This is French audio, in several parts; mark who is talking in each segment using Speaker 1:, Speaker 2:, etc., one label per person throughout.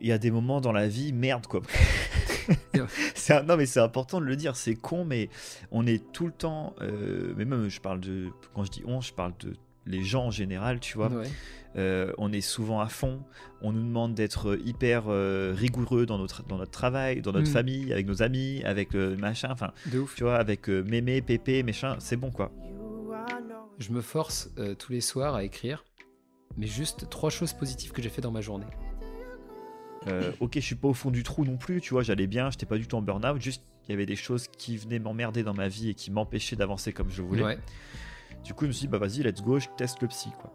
Speaker 1: il y a des moments dans la vie, merde quoi. c'est non mais c'est important de le dire, c'est con, mais on est tout le temps, euh, mais même je parle de, quand je dis on, je parle de les gens en général, tu vois. Euh, on est souvent à fond, on nous demande d'être hyper euh, rigoureux dans notre, dans notre travail, dans notre mm. famille, avec nos amis, avec le machin, enfin, tu vois, avec mémé, pépé, machin, c'est bon quoi.
Speaker 2: Je me force tous les soirs à écrire, mais juste trois choses positives que j'ai fait dans ma journée.
Speaker 1: Euh, ok, je suis pas au fond du trou non plus, tu vois, j'allais bien, j'étais pas du tout en burn-out, juste il y avait des choses qui venaient m'emmerder dans ma vie et qui m'empêchaient d'avancer comme je voulais. Du coup, je me suis dit, bah vas-y, let's go, je teste le psy, quoi.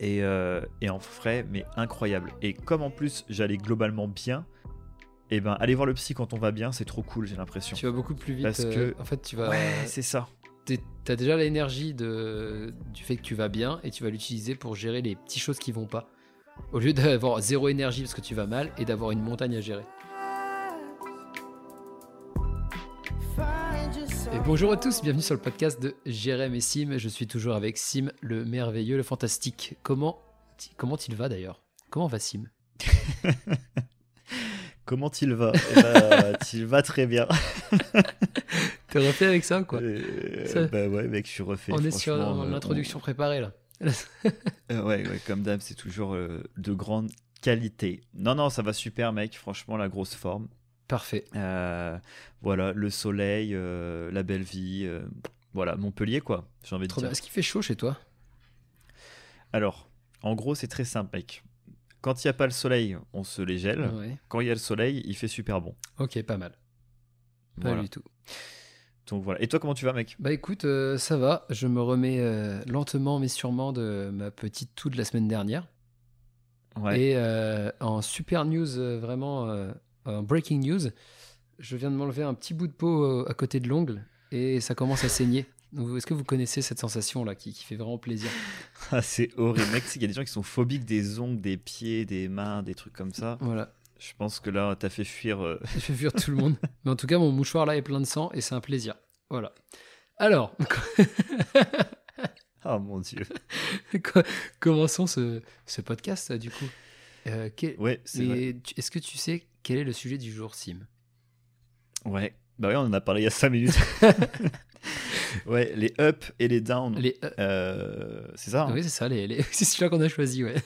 Speaker 1: Et, euh, et en frais, mais incroyable. Et comme en plus j'allais globalement bien, et eh ben aller voir le psy quand on va bien, c'est trop cool, j'ai l'impression.
Speaker 2: Tu vas beaucoup plus vite. Parce euh, que, en fait, tu vas.
Speaker 1: Ouais, c'est ça.
Speaker 2: T'as déjà l'énergie de... du fait que tu vas bien et tu vas l'utiliser pour gérer les petites choses qui vont pas. Au lieu d'avoir zéro énergie parce que tu vas mal et d'avoir une montagne à gérer. Et bonjour à tous, bienvenue sur le podcast de Jérém et Sim. Je suis toujours avec Sim, le merveilleux, le fantastique. Comment, comment il va d'ailleurs? Comment va Sim?
Speaker 1: Comment il va? Eh ben, Il va très bien.
Speaker 2: T'es refait avec ça quoi?
Speaker 1: Euh, Bah ouais mec, je suis refait.
Speaker 2: On est sur l'introduction euh, préparée là.
Speaker 1: Euh, ouais, comme d'hab, c'est toujours euh, de grande qualité. Non, non, ça va super, mec. Franchement, la grosse forme.
Speaker 2: Parfait.
Speaker 1: Euh, voilà, le soleil, la belle vie. voilà, Montpellier, quoi. J'ai envie de dire.
Speaker 2: Est-ce qu'il fait chaud chez toi?
Speaker 1: Alors, en gros, c'est très simple, mec. Quand il n'y a pas le soleil, on se les gèle. Quand il y a le soleil, il fait super bon.
Speaker 2: Ok, pas mal. Pas du tout.
Speaker 1: Donc voilà. Et toi, comment tu vas, mec?
Speaker 2: Bah écoute, euh, ça va. Je me remets euh, lentement mais sûrement de ma petite toux de la semaine dernière. Ouais. Et euh, en super news, vraiment, en breaking news, je viens de m'enlever un petit bout de peau à côté de l'ongle et ça commence à saigner. Est-ce que vous connaissez cette sensation-là qui, qui, fait vraiment plaisir?
Speaker 1: Ah, C'est horrible, mec. Il y a des gens qui sont phobiques des ongles, des pieds, des mains, des trucs comme ça.
Speaker 2: Voilà.
Speaker 1: Je pense que là, t'as fait fuir. Euh...
Speaker 2: fait fuir tout le monde. Mais en tout cas, mon mouchoir là est plein de sang et c'est un plaisir. Voilà. Alors.
Speaker 1: oh mon dieu.
Speaker 2: Commençons ce, ce, podcast du coup.
Speaker 1: Euh, ouais, c'est
Speaker 2: Est-ce que tu sais quel est le sujet du jour, Sim?
Speaker 1: Ouais. Bah oui, on en a parlé il y a 5 minutes. ouais, les up et les down.
Speaker 2: Les
Speaker 1: euh, c'est ça hein?
Speaker 2: Oui, c'est ça. Les, les... c'est celui-là qu'on a choisi, ouais.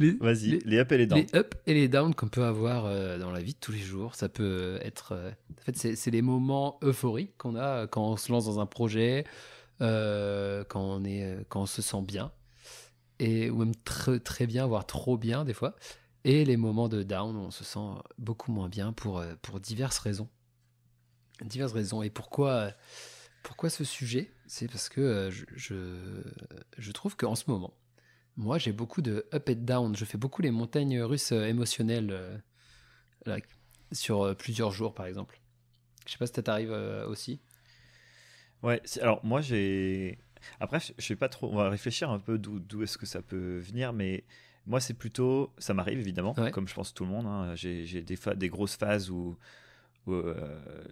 Speaker 1: Vas-y, les, up et les down.
Speaker 2: Les up et les down qu'on peut avoir euh, dans la vie de tous les jours. Ça peut être. Euh, en fait, c'est les moments euphoriques qu'on a quand on se lance dans un projet, euh, quand, on est, quand on se sent bien, et, ou même très, très bien, voire trop bien des fois. Et les moments de down où on se sent beaucoup moins bien pour, pour diverses raisons. Diverses raisons. Et pourquoi, pourquoi ce sujet? C'est parce que je, je, je trouve qu'en ce moment, moi, j'ai beaucoup de up and down. Je fais beaucoup les montagnes russes euh, émotionnelles euh, sur euh, plusieurs jours, par exemple. Je sais pas si ça t'arrive aussi.
Speaker 1: Ouais, alors moi j'ai. Après, je sais pas trop. On va réfléchir un peu d'où est-ce que ça peut venir, mais moi c'est plutôt. Ça m'arrive évidemment, comme je pense tout le monde. Hein. J'ai des, des grosses phases où euh,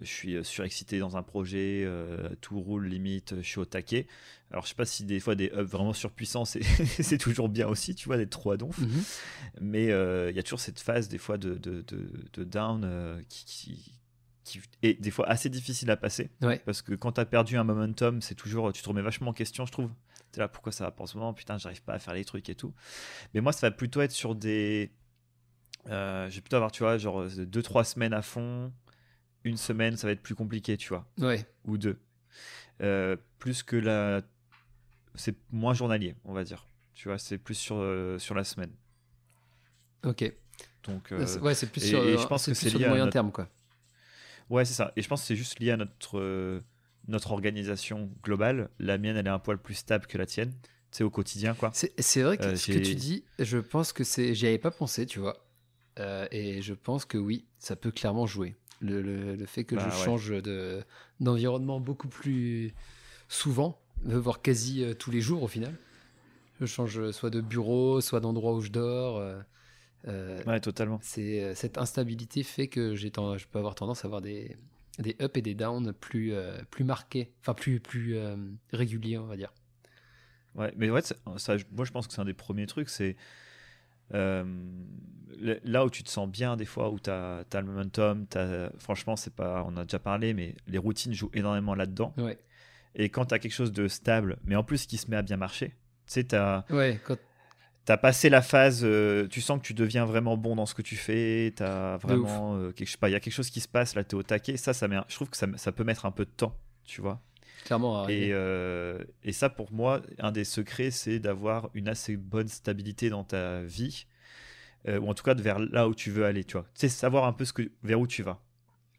Speaker 1: je suis surexcité dans un projet, euh, tout roule limite, je suis au taquet. Alors je sais pas si des fois des ups vraiment surpuissants c'est toujours bien aussi, tu vois, d'être trop à donf. Mhm. Mais euh, il y a toujours cette phase des fois de, de, de, down qui, qui, est des fois assez difficile à passer. Parce que quand tu as perdu un momentum, c'est toujours, tu te remets vachement en question, je trouve. Tu là, pourquoi ça va pas en ce moment? Putain, j'arrive pas à faire les trucs et tout. Mais moi, ça va plutôt être sur des. Euh, je vais plutôt avoir, tu vois, genre 2-3 semaines à fond, une semaine, ça va être plus compliqué, tu vois.
Speaker 2: Ouais.
Speaker 1: Ou deux. Euh, plus que la. C'est moins journalier, on va dire. Tu vois, c'est plus sur, euh, sur la semaine.
Speaker 2: Ok.
Speaker 1: Donc,
Speaker 2: euh, ouais, c'est plus sur, et je pense que c'est lié moyen terme, quoi.
Speaker 1: Ouais, c'est ça. Et je pense que c'est juste lié à notre, notre organisation globale. La mienne, elle est un poil plus stable que la tienne. C'est au quotidien, quoi.
Speaker 2: C'est vrai que ce que tu dis, je pense que c'est. J'y avais pas pensé, tu vois. et je pense que oui, ça peut clairement jouer. Le, fait que je bah change de, d'environnement beaucoup plus souvent, voire quasi euh, tous les jours au final. Je change soit de bureau, soit d'endroit où je dors. Euh,
Speaker 1: euh, ouais, totalement.
Speaker 2: C'est, cette instabilité fait que j'ai je peux avoir tendance à avoir des, des ups et des downs plus, plus marqués, enfin plus, plus réguliers, on va dire.
Speaker 1: Ouais, mais ouais, ça, moi je pense que c'est un des premiers trucs, c'est là où tu te sens bien des fois, où tu as, le momentum, franchement, c'est pas, on a déjà parlé, mais les routines jouent énormément là-dedans. Et quand tu as quelque chose de stable, mais en plus qui se met à bien marcher, tu sais, tu as,
Speaker 2: ouais,
Speaker 1: as, passé la phase, euh, tu sens que tu deviens vraiment bon dans ce que tu fais, tu as vraiment, euh, quelque, pas, il y a quelque chose qui se passe, là, tu es au taquet, ça, ça met, je trouve que ça, ça peut mettre un peu de temps, tu vois.
Speaker 2: Clairement.
Speaker 1: Et, euh, et, ça, pour moi, un des secrets, c'est d'avoir une assez bonne stabilité dans ta vie euh, ou en tout cas vers là où tu veux aller, tu vois. C'est savoir un peu ce que, vers où tu vas.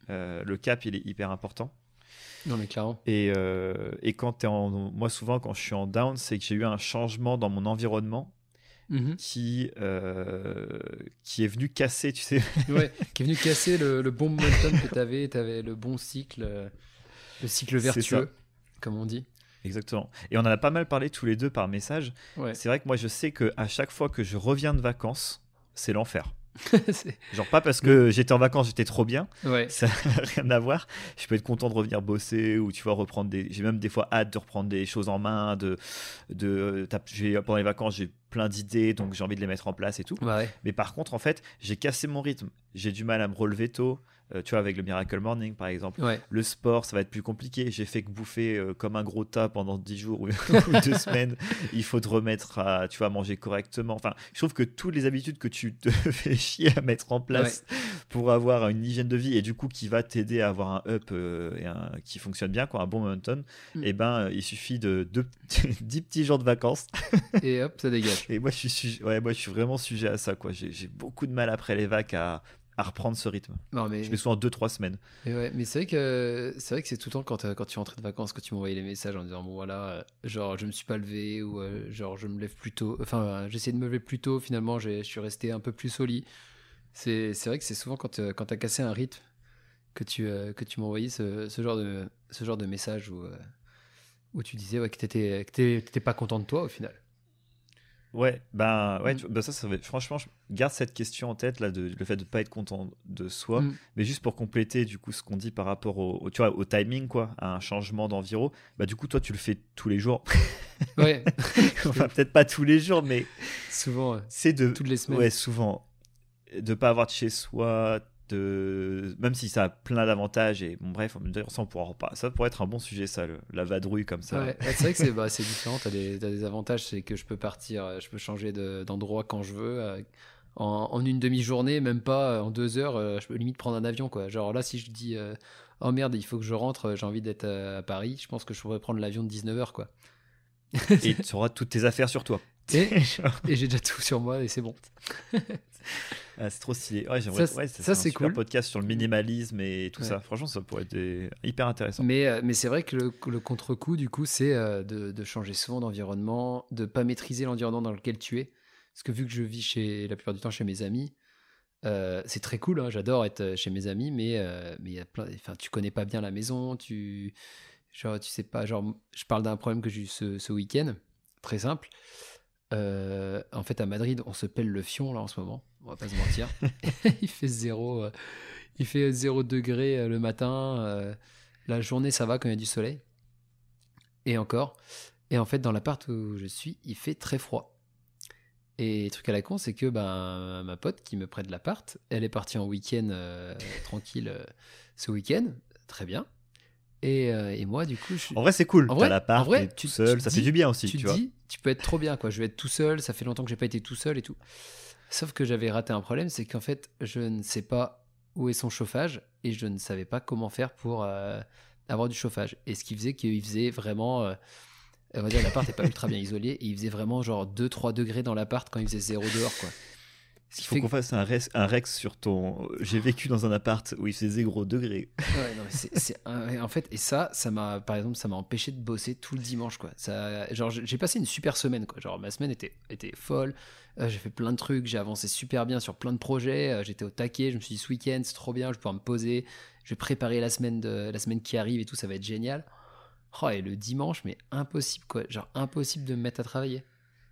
Speaker 1: Euh, le cap, il est hyper important.
Speaker 2: Non, mais clairement.
Speaker 1: Et, et quand tu es en. Moi, souvent, quand je suis en down, c'est que j'ai eu un changement dans mon environnement mhm. qui, qui est venu casser, tu sais.
Speaker 2: ouais, qui est venu casser le, le bon momentum que tu avais, tu avais le bon cycle, le cycle vertueux, comme on dit.
Speaker 1: Exactement. Et on en a pas mal parlé tous les deux par message. C'est vrai que moi, je sais qu'à chaque fois que je reviens de vacances, c'est l'enfer. Genre pas parce que j'étais en vacances, j'étais trop bien. Ça n'a rien à voir. Je peux être content de revenir bosser ou tu vois reprendre des. J'ai même des fois hâte de reprendre des choses en main. De, de, pendant les vacances, j'ai plein d'idées, donc j'ai envie de les mettre en place et tout. Mais par contre, en fait, j'ai cassé mon rythme. J'ai du mal à me relever tôt. Euh, tu vois, avec le Miracle Morning, par exemple. Le sport, ça va être plus compliqué. J'ai fait que bouffer euh, comme un gros tas pendant 10 jours ou, deux semaines. Il faut te remettre à, tu vois, manger correctement. Enfin, je trouve que toutes les habitudes que tu te fais chier à mettre en place pour avoir une hygiène de vie et du coup qui va t'aider à avoir un up euh, et un, qui fonctionne bien, quoi, un bon momentum, mm. et eh ben, il suffit de, 10 petits jours de vacances.
Speaker 2: et hop, ça dégage.
Speaker 1: Et moi, je suis, ouais, moi, je suis vraiment sujet à ça, quoi. J'ai beaucoup de mal après les vacances à à reprendre ce rythme. Non, mais... Je mets souvent 2-3 semaines.
Speaker 2: ouais, mais c'est vrai que c'est vrai que c'est tout le temps quand, euh, quand tu rentrais de vacances que tu m'envoyais les messages en disant bon voilà euh, genre je me suis pas levé ou euh, genre je me lève plus tôt enfin j'essaie de me lever plus tôt finalement je suis resté un peu plus au lit c'est vrai que c'est souvent quand quand as cassé un rythme que tu que tu m'envoyais ce, ce, genre de ce genre de message où où tu disais ouais, que t'étais que pas content de toi au final
Speaker 1: Ouais, ben ouais, mm. bah ça, ça franchement, je garde cette question en tête là, de, le fait de pas être content de soi, mm. mais juste pour compléter du coup ce qu'on dit par rapport au, tu vois, au timing quoi, à un changement d'environ. Bah du coup, toi, tu le fais tous les jours.
Speaker 2: Ouais.
Speaker 1: enfin, peut-être pas tous les jours, mais
Speaker 2: souvent.
Speaker 1: C'est de
Speaker 2: toutes les semaines.
Speaker 1: Ouais, souvent de pas avoir de chez soi, de même si ça a plein d'avantages et bon bref ça pourra pas ça pourrait être un bon sujet ça la vadrouille comme ça.
Speaker 2: Ouais, c'est vrai que c'est bah, différent t'as des, as des avantages c'est que je peux partir je peux changer d'endroit quand je veux euh, en, une demi-journée même pas en deux heures euh, je peux limite prendre un avion quoi. Genre là si je dis euh, oh merde il faut que je rentre j'ai envie d'être à, Paris je pense que je pourrais prendre l'avion de 19h quoi.
Speaker 1: Et tu auras toutes tes affaires sur toi.
Speaker 2: Et, et j'ai déjà tout sur moi et c'est bon
Speaker 1: ah, c'est trop stylé. Ouais. Ça, ouais, ça c'est cool. podcast sur le minimalisme et tout ça. Franchement, ça pourrait être hyper intéressant.
Speaker 2: Mais, euh, mais c'est vrai que le, le contre-coup, du coup, c'est euh, de, de, changer souvent d'environnement, de pas maîtriser l'environnement dans lequel tu es. Parce que vu que je vis chez, la plupart du temps chez mes amis, euh, c'est très cool. Hein, j'adore être chez mes amis, mais mais y a plein. Enfin, tu connais pas bien la maison. Tu genre, tu sais pas. Genre, je parle d'un problème que j'ai eu ce, ce week-end. Très simple. en fait, à Madrid, on se pèle le fion là en ce moment on va pas se mentir. il fait zéro, euh, il fait zéro degré euh, le matin. Euh, la journée, ça va quand il y a du soleil. Et encore. Et en fait, dans l'appart où je suis, il fait très froid. Et truc à la con, c'est que ben, ma pote qui me prête l'appart, elle est partie en week-end tranquille ce week-end. Très bien. Et, et, moi, du coup, je...
Speaker 1: En vrai, c'est cool. En vrai, l'appart, tout seul, ça fait du bien aussi.
Speaker 2: Tu,
Speaker 1: tu
Speaker 2: dis, tu peux être trop bien, quoi. Je vais être tout seul. Ça fait longtemps que j'ai pas été tout seul et tout. Sauf que j'avais raté un problème, c'est qu'en fait, je ne sais pas où est son chauffage et je ne savais pas comment faire pour euh, avoir du chauffage. Et ce qui faisait qu'il faisait vraiment. Euh, on va dire, l'appart n'est pas ultra bien isolé et il faisait vraiment genre 2-3 degrés dans l'appart quand il faisait zéro dehors, quoi.
Speaker 1: Il faut qu'on fasse un rex, un rex, sur ton. J'ai vécu dans un appart où il faisait zéro degré.
Speaker 2: Ouais, non, c'est, en fait, et ça, ça m'a, par exemple, ça m'a empêché de bosser tout le dimanche, quoi. Ça, genre, j'ai passé une super semaine, quoi. Genre, ma semaine était, était folle. Euh, j'ai fait plein de trucs, j'ai avancé super bien sur plein de projets. Euh, j'étais au taquet. Je me suis dit, ce week-end, c'est trop bien, je vais pouvoir me poser. Je vais préparer la semaine, de, la semaine qui arrive et tout, ça va être génial. Oh, et le dimanche, mais impossible, quoi. Genre, impossible de me mettre à travailler.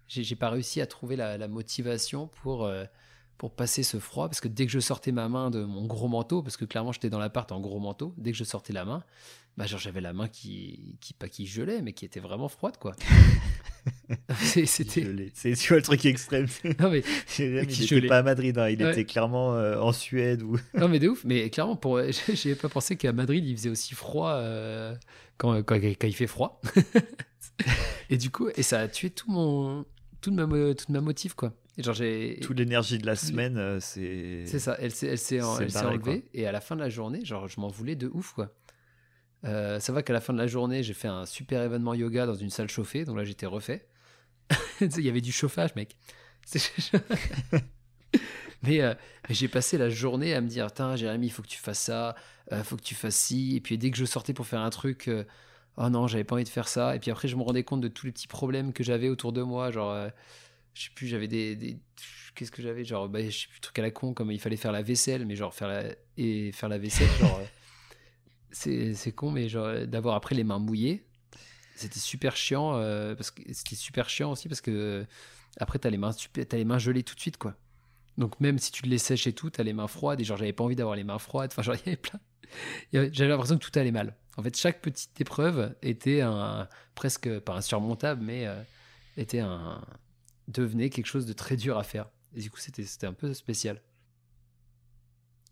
Speaker 2: J'ai, pas réussi à trouver la, motivation pour. Euh, pour passer ce froid, parce que dès que je sortais ma main de mon gros manteau, parce que clairement j'étais dans l'appart en gros manteau, dès que je sortais la main, bah genre j'avais la main qui, qui pas qui gelait, mais qui était vraiment froide quoi. C'était.
Speaker 1: C'est tu vois le truc extrême.
Speaker 2: Non mais.
Speaker 1: il n'était pas à Madrid, hein. il était clairement euh, en Suède ou.
Speaker 2: non mais de ouf. Mais clairement, pour, j'ai pas pensé qu'à Madrid il faisait aussi froid quand, quand, quand, il fait froid. et du coup, et ça a tué tout mon, toute ma, toute ma motive quoi. Genre j'ai
Speaker 1: toute l'énergie de la semaine, c'est.
Speaker 2: C'est ça. Elle s'est, elle s'est, enlevée et à la fin de la journée, genre je m'en voulais de ouf quoi. Euh, ça va qu'à la fin de la journée, j'ai fait un super événement yoga dans une salle chauffée, donc là j'étais refait. Il y avait du chauffage, mec. Euh, mais, j'ai passé la journée à me dire Tiens, Jérémy, il faut que tu fasses ça, il euh, faut que tu fasses ci. Et puis dès que je sortais pour faire un truc, oh non, j'avais pas envie de faire ça. Et puis après, je me rendais compte de tous les petits problèmes que j'avais autour de moi. Genre, je sais plus, j'avais des. Qu'est-ce que j'avais Genre, bah, je sais plus, truc à la con, comme il fallait faire la vaisselle, mais genre faire la, et faire la vaisselle, genre c'est con, mais genre d'avoir après les mains mouillées, c'était super chiant euh, parce que c'était super chiant aussi parce que après t'as les mains as les mains gelées tout de suite quoi. Donc même si tu les sèches et tout, t'as les mains froides et genre j'avais pas envie d'avoir les mains froides. Enfin genre il y avait plein. J'avais l'impression que tout allait mal. En fait chaque petite épreuve était un presque pas insurmontable mais euh, était un devenait quelque chose de très dur à faire. Et du coup c'était un peu spécial.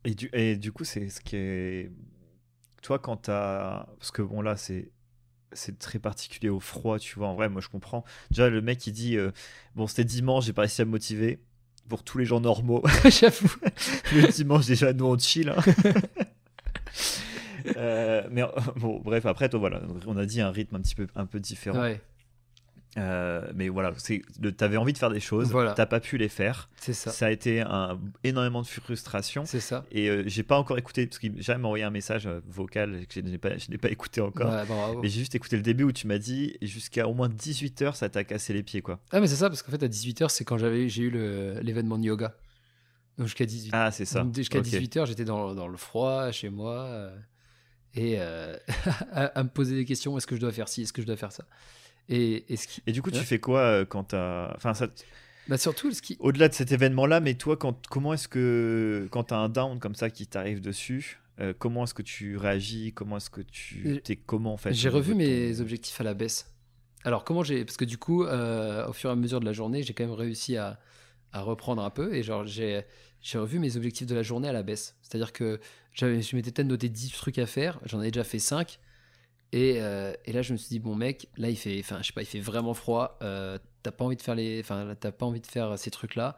Speaker 1: Et du, et du coup c'est ce qui est toi, quand t'as. Parce que bon, là, c'est. C'est très particulier au froid, tu vois. En vrai, moi, je comprends. Déjà, le mec, il dit euh, Bon, c'était dimanche, j'ai pas réussi à me motiver. Pour tous les gens normaux.
Speaker 2: J'avoue.
Speaker 1: le dimanche, déjà, nous, on chill. Hein. Euh, mais bon, bref, après, toi, voilà. On a dit un rythme un petit peu, un peu différent. Ouais. Euh, mais voilà, tu avais envie de faire des choses, t'as pas pu les faire.
Speaker 2: C'est ça.
Speaker 1: Ça a été un, énormément de frustration.
Speaker 2: C'est ça.
Speaker 1: Et euh, j'ai pas encore écouté, parce qu'il jamais envoyé un message euh, vocal que je n'ai pas, pas écouté encore. mais j'ai juste écouté le début où tu m'as dit jusqu'à au moins 18h, ça t'a cassé les pieds. quoi.
Speaker 2: Ah, mais c'est ça, parce qu'en fait, à 18h, c'est quand j'ai eu l'événement de yoga. Donc jusqu'à 18
Speaker 1: Ah, c'est ça.
Speaker 2: Jusqu'à 18h, j'étais dans, dans, le froid chez moi. et à, me poser des questions est-ce que je dois faire ci, est-ce que je dois faire ça? Et,
Speaker 1: et, du coup, tu fais quoi euh, quand t'as. Enfin, ça.
Speaker 2: Bah surtout, ce qui...
Speaker 1: Au-delà de cet événement-là, mais toi, quand, comment est-ce que. Quand t'as un down comme ça qui t'arrive dessus, euh, comment est-ce que tu réagis Comment est-ce que tu. T'es comment en fait
Speaker 2: J'ai revu mes objectifs à la baisse. Alors, comment j'ai. Parce que du coup, euh, au fur et à mesure de la journée, j'ai quand même réussi à, à reprendre un peu. Et genre, j'ai revu mes objectifs de la journée à la baisse. C'est-à-dire que je m'étais peut-être noté 10 trucs à faire, j'en ai déjà fait 5. Euh, et, là, je me suis dit, bon, mec, là, il fait, enfin, je sais pas, il fait vraiment froid. Euh, t'as pas envie de faire les, enfin, t'as pas envie de faire ces trucs-là.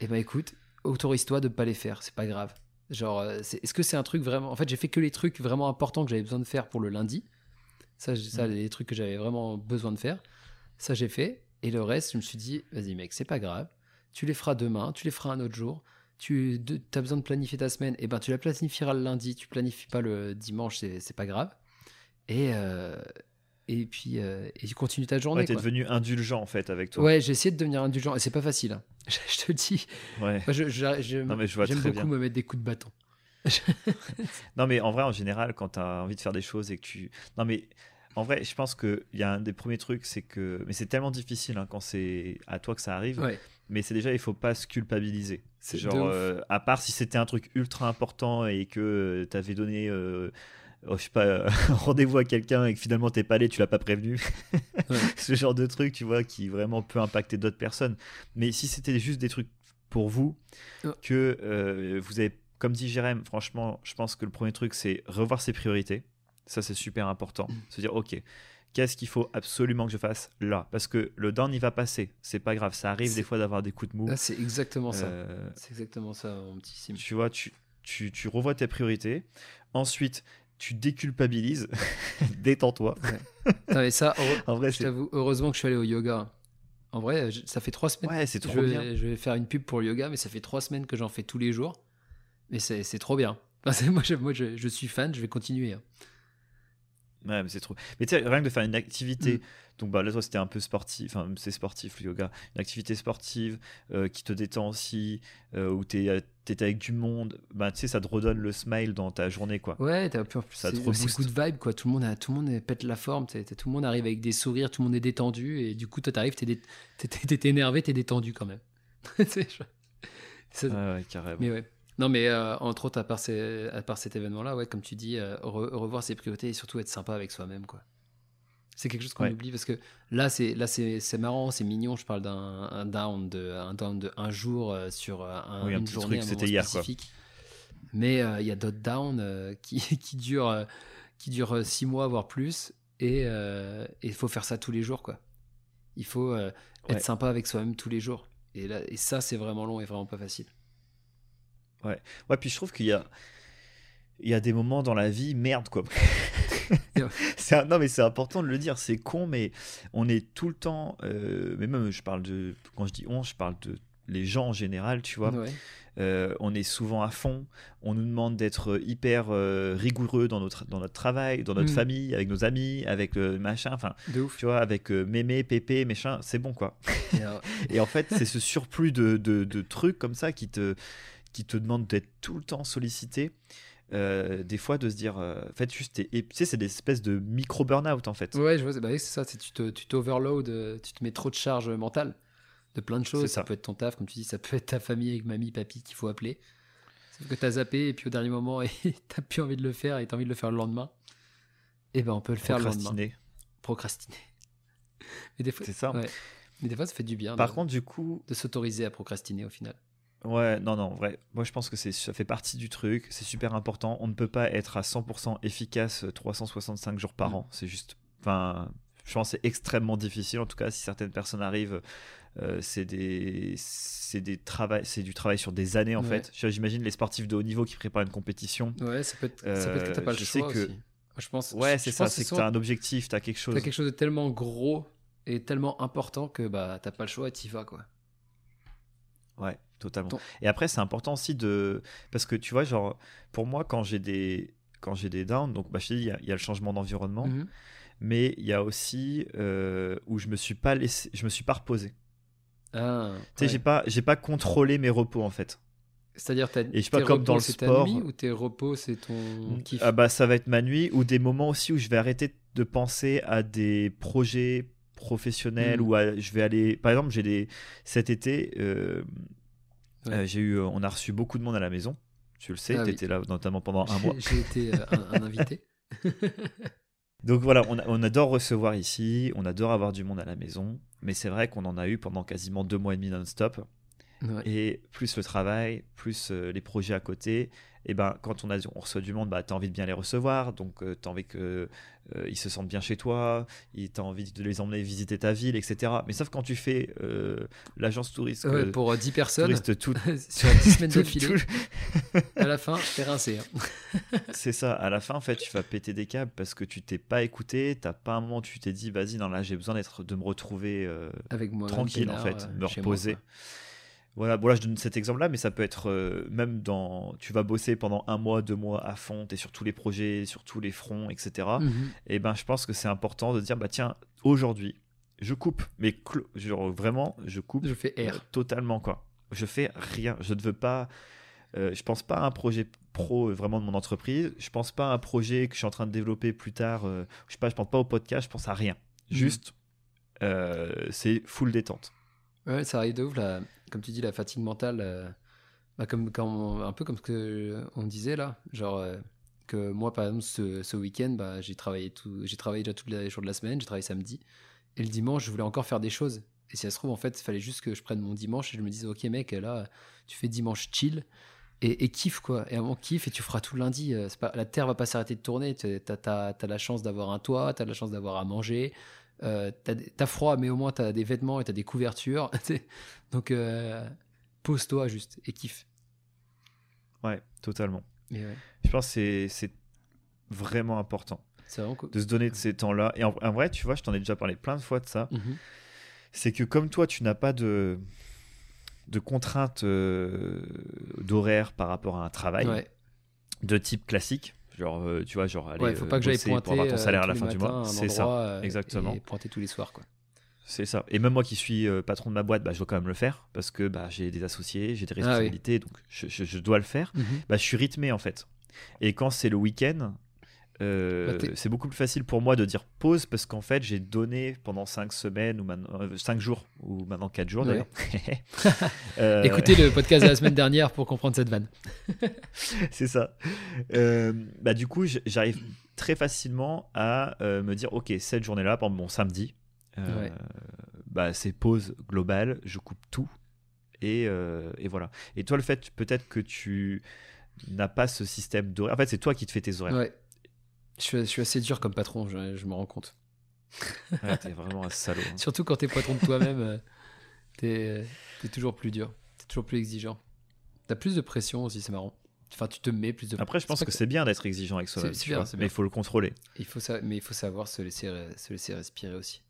Speaker 2: Et eh ben, écoute, autorise-toi de pas les faire. C'est pas grave. Genre, euh, est-ce que c'est un truc vraiment. En fait, j'ai fait que les trucs vraiment importants que j'avais besoin de faire pour le lundi. Ça, ça mm. les trucs que j'avais vraiment besoin de faire. Ça, j'ai fait. Et le reste, je me suis dit, vas-y, mec, c'est pas grave. Tu les feras demain, tu les feras un autre jour. Tu as besoin de planifier ta semaine, et eh ben tu la planifieras le lundi, tu planifies pas le dimanche, c'est pas grave. Et, euh, et puis euh, et tu continues ta journée.
Speaker 1: Ouais, t'es devenu indulgent en fait avec toi.
Speaker 2: Ouais, j'ai essayé de devenir indulgent et c'est pas facile. Hein. Je, te le dis. Ouais. je, je, j'aime beaucoup me mettre des coups de bâton.
Speaker 1: non mais en vrai en général quand tu as envie de faire des choses et que tu non mais en vrai je pense que il y a un des premiers trucs c'est que mais c'est tellement difficile hein, quand c'est à toi que ça arrive mais c'est déjà il faut pas se culpabiliser c'est genre euh, à part si c'était un truc ultra important et que tu avais donné oh, je sais pas, euh, rendez-vous à quelqu'un et que finalement t'es pas allé, tu l'as pas prévenu. Ce genre de truc, tu vois, qui vraiment peut impacter d'autres personnes. Mais si c'était juste des trucs pour vous, que euh, vous avez, comme dit Jérém, franchement, je pense que le premier truc, c'est revoir ses priorités. Ça, c'est super important. Mm. Se dire, ok, qu'est-ce qu'il faut absolument que je fasse là? Parce que le down, il va passer. C'est pas grave. Ça arrive des fois d'avoir des coups de mou.
Speaker 2: Ah, c'est exactement ça. Euh, c'est exactement ça, mon petit Sim.
Speaker 1: Tu vois, tu, tu, tu revois tes priorités. Ensuite, tu déculpabilises, détends-toi.
Speaker 2: Ouais. ça, en vrai, je t'avoue, heureusement que je suis allé au yoga. En vrai, ça fait trois semaines.
Speaker 1: Ouais, c'est trop
Speaker 2: je,
Speaker 1: bien.
Speaker 2: Je vais faire une pub pour le yoga, mais ça fait trois semaines que j'en fais tous les jours. Mais c'est trop bien. moi, je, moi je, suis fan, je vais continuer. Hein.
Speaker 1: Ouais, mais c'est trop. Mais tu sais, rien que de faire une activité. Mm. Donc bah, là, toi, c'était un peu sportif. Enfin, c'est sportif le yoga. Une activité sportive euh, qui te détend aussi, euh, où tu es, euh, avec du monde. Bah, tu sais, ça te redonne le smile dans ta journée, quoi.
Speaker 2: Ouais, t'as plus ça te C'est good vibe, quoi. Tout le monde, a, tout le monde pète la forme. tout le monde arrive avec des sourires, tout le monde est détendu. Et du coup, toi, t'arrives, t'es, dé... énervé, t'es détendu quand même.
Speaker 1: ça... ouais, carrément.
Speaker 2: Mais ouais. Non, mais entre autres, à part, à part cet événement-là, ouais, comme tu dis, revoir ses priorités et surtout être sympa avec soi-même, quoi. C'est quelque chose qu'on oublie parce que là, c'est là c'est marrant, c'est mignon. Je parle d'un down de un down de un jour euh, sur euh, un, une journée, truc, un hier, spécifique. Mais euh, il y a d'autres downs qui, qui durent qui durent six mois voire plus, et il faut faire ça tous les jours, quoi. Il faut être sympa avec soi-même tous les jours. Et là, et ça, c'est vraiment long et vraiment pas facile.
Speaker 1: Ouais. Ouais. Puis je trouve qu'il y a il y a des moments dans la vie merde quoi. non, mais c'est important de le dire. C'est con, mais on est tout le temps. Euh, mais même, je parle de. Quand je dis on, je parle de les gens en général, tu vois. Euh, on est souvent à fond. On nous demande d'être hyper euh, rigoureux dans notre, dans notre travail, dans notre mm. famille, avec nos amis, avec le machin. Enfin, tu vois, avec mémé, pépé, machin. C'est bon, quoi. Et en fait, c'est ce surplus de, de, de, trucs comme ça qui te, qui te demande d'être tout le temps sollicité. Euh, des fois de se dire euh, en fait juste et, tu sais c'est des espèces de micro burn-out en fait.
Speaker 2: Ouais je vois bah c'est ça tu te tu t'overload euh, tu te mets trop de charge mentale de plein de choses. Ça. ça. peut être ton taf comme tu dis ça peut être ta famille avec mamie papy qu'il faut appeler. Sauf que t'as zappé et puis au dernier moment et t'as plus envie de le faire et t'as envie de le faire le lendemain. Et eh ben on peut le faire le lendemain. Procrastiner. Mais des fois c'est ça. mais des fois ça fait du bien
Speaker 1: par contre du coup
Speaker 2: de s'autoriser à procrastiner au final
Speaker 1: Ouais, non, non, vrai. Moi, je pense que ça fait partie du truc. C'est super important. On ne peut pas être à 100% efficace 365 jours par mm. an. C'est juste. Enfin, je pense que c'est extrêmement difficile. En tout cas, si certaines personnes arrivent, euh, c'est des, c'est des travail, c'est du travail sur des années en fait. J'imagine les sportifs de haut niveau qui préparent une compétition.
Speaker 2: Ouais, ça peut être, ça peut être que t'as pas le euh, je choix sais que, aussi.
Speaker 1: Je pense. Ouais, c'est ça. C'est que t'as un objectif, t'as quelque chose.
Speaker 2: T'as quelque chose de tellement gros et tellement important que bah t'as pas le choix et t'y vas quoi.
Speaker 1: Ouais totalement. Et après, c'est important aussi de. Parce que tu vois, genre, pour moi, quand j'ai des, quand j'ai des downs, donc bah, je te dis, il y, a le changement d'environnement, mhm. mais il y a aussi euh, où je me suis pas laissé, je me suis pas reposé. Ah, tu sais, j'ai pas, j'ai pas contrôlé mes repos en fait.
Speaker 2: C'est-à-dire, et je sais pas comme dans le sport. nuit ou tes repos, c'est ton kiff?
Speaker 1: ah bah, ça va être ma nuit ou des moments aussi où je vais arrêter de penser à des projets professionnels mm. ou je vais aller. Par exemple, j'ai des cet été. Euh, euh, j'ai eu, euh, on a reçu beaucoup de monde à la maison. Tu le sais, ah tu étais là notamment pendant un mois.
Speaker 2: J'ai été euh, un, invité.
Speaker 1: Donc voilà, on, adore recevoir ici, on adore avoir du monde à la maison, mais c'est vrai qu'on en a eu pendant quasiment deux mois et demi non-stop. Et plus le travail, plus les projets à côté, et ben quand on, a, on reçoit du monde, bah, tu as envie de bien les recevoir, donc euh, tu as envie qu'ils euh, se sentent bien chez toi, tu as envie de les emmener visiter ta ville, etc. Mais sauf quand tu fais euh, l'agence touriste
Speaker 2: pour 10 personnes tout, sur 10 semaines d'affilée, à la fin, t'es rincé.
Speaker 1: Hein. C'est ça, à la fin, en fait, tu vas péter des câbles parce que tu t'es pas écouté, t'as pas un moment où tu t'es dit, vas-y, non, là, j'ai besoin d'être, de me retrouver Avec moi, tranquille, en fait, me reposer. Voilà, bon là je donne cet exemple-là, mais ça peut être euh, même dans, tu vas bosser pendant un mois, deux mois à fond, tu es sur tous les projets, sur tous les fronts, etc. Mhm. Et ben je pense que c'est important de dire, bah tiens, aujourd'hui, je coupe, mais genre vraiment, je coupe.
Speaker 2: Je fais R. Euh,
Speaker 1: totalement quoi. Je fais rien. Je ne veux pas. Euh, je pense pas à un projet pro vraiment de mon entreprise. Je pense pas à un projet que je suis en train de développer plus tard. je sais pas, je pense pas au podcast. Je pense à rien. Mhm. Juste, c'est full détente.
Speaker 2: Ouais, ça arrive de ouf là comme tu dis, la fatigue mentale, euh, bah, comme, quand un peu comme ce que on disait là, genre euh, que moi par exemple ce, week-end, bah, j'ai travaillé tout, travaillé déjà tous les jours de la semaine, j'ai travaillé samedi, et le dimanche je voulais encore faire des choses. Et si ça se trouve en fait, il fallait juste que je prenne mon dimanche et je me dise ok mec là, tu fais dimanche chill. Et, kiffe quoi, et un kiffe et tu feras tout lundi. Euh, la terre va pas s'arrêter de tourner. Tu as, as, la chance d'avoir un toit, tu as la chance d'avoir à manger, euh, t'as froid, mais au moins t'as des vêtements et t'as des couvertures. Donc euh, pose-toi juste et kiffe.
Speaker 1: Ouais, totalement. Je pense que c'est vraiment important de se donner de ces temps-là. Et en, vrai, tu vois, je t'en ai déjà parlé plein de fois de ça. Mhm. C'est que comme toi, tu n'as pas de, de contraintes euh, d'horaire par rapport à un travail de type classique, Genre, euh, tu vois, genre,
Speaker 2: aller faut pas que j'aille pointer pour avoir ton salaire à la fin du mois.
Speaker 1: C'est ça, euh, exactement.
Speaker 2: Et pointer tous les soirs, quoi.
Speaker 1: C'est ça. Et même moi qui suis euh, patron de ma boîte, bah, je dois quand même le faire parce que bah, j'ai des associés, j'ai des ah responsabilités, donc je, je, dois le faire. Mhm. bah, je suis rythmé en fait. Et quand c'est le week-end, euh, bah, c'est beaucoup plus facile pour moi de dire pause parce qu'en fait j'ai donné pendant 5 semaines ou maintenant 5 jours ou maintenant 4 jours d'ailleurs.
Speaker 2: Écoutez le podcast de la semaine dernière pour comprendre cette vanne.
Speaker 1: c'est ça. bah, du coup j'arrive très facilement à me dire ok cette journée là pendant mon samedi bah, c'est pause globale, je coupe tout et, et voilà. Et toi le fait peut-être que tu n'a pas ce système d'horaire. En fait, c'est toi qui te fais tes horaires.
Speaker 2: Ouais. Je suis, assez dur comme patron, je, me rends compte.
Speaker 1: t'es vraiment un salaud. Hein.
Speaker 2: Surtout quand t'es patron de toi-même, euh, t'es es toujours plus dur, t'es toujours plus exigeant. T'as plus de pression aussi, c'est marrant. Enfin, tu te mets plus de.
Speaker 1: Après, je pense que, c'est bien d'être exigeant avec soi-même. Mais il faut le contrôler.
Speaker 2: Il faut ça, mais il faut savoir se laisser, se laisser respirer aussi.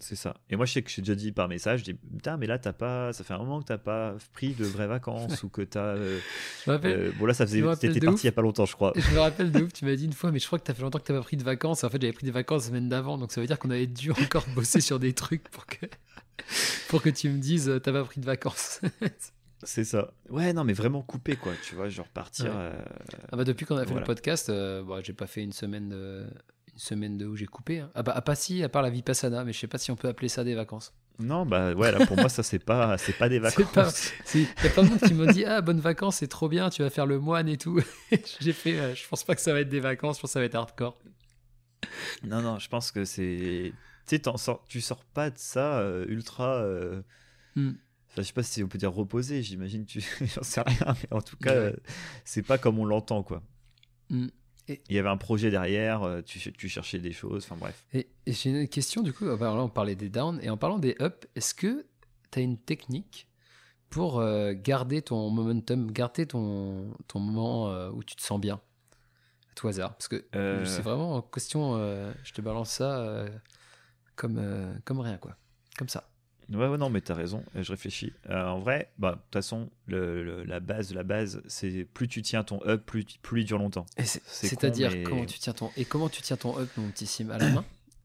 Speaker 1: C'est ça. Et moi, je sais que j'ai déjà dit par message, je dis putain, mais là, t'as pas, ça fait un moment que t'as pas pris de vraies vacances ou que t'as. Euh, je euh, bon là, ça faisait, t'étais parti il y a pas longtemps, je crois.
Speaker 2: Je me rappelle de ouf. Tu m'as dit une fois, mais je crois que t'as fait longtemps que t'as pas pris de vacances. En fait, j'avais pris des vacances la semaine d'avant, donc ça veut dire qu'on avait dû encore bosser sur des trucs pour que pour que tu me dises t'as pas pris de vacances.
Speaker 1: C'est ça. Ouais, non, mais vraiment coupé, quoi. Tu vois, genre partir. Euh,
Speaker 2: ah bah depuis qu'on a fait le podcast, bon, j'ai pas fait une semaine de semaine de où j'ai coupé. Hein. Ah bah, pas si, à part la Vipassana, mais je sais pas si on peut appeler ça des vacances.
Speaker 1: Non, bah ouais, là, pour moi, ça, c'est pas, c'est pas des vacances.
Speaker 2: Il y a pas de monde qui m'a dit Ah, bonnes vacances, c'est trop bien, tu vas faire le moine et tout. j'ai fait euh, Je pense pas que ça va être des vacances, je pense que ça va être hardcore.
Speaker 1: Non, non, je pense que c'est. Tu sais, sors, tu sors pas de ça euh, ultra. Euh... Hmm. Enfin, je sais pas si on peut dire reposer, j'imagine, tu... j'en sais rien, mais en tout cas, c'est pas comme on l'entend, quoi. Il y avait un projet derrière, euh, tu, tu cherchais des choses, enfin bref.
Speaker 2: Et, j'ai une question du coup, là on parlait des downs, et en parlant des ups, est-ce que tu as une technique pour euh, garder ton momentum, garder ton, ton moment euh, où tu te sens bien à tout hasard? Parce que c'est vraiment en question, je te balance ça comme, comme rien, quoi. Comme ça.
Speaker 1: Ouais, ouais, non, mais t'as raison, je réfléchis. Euh, en vrai, bah, de toute façon, le, la base la base, c'est plus tu tiens ton up, plus, plus il dure longtemps.
Speaker 2: C'est-à-dire, comment tu tiens ton. Et comment tu tiens ton up, mon petit sim À la main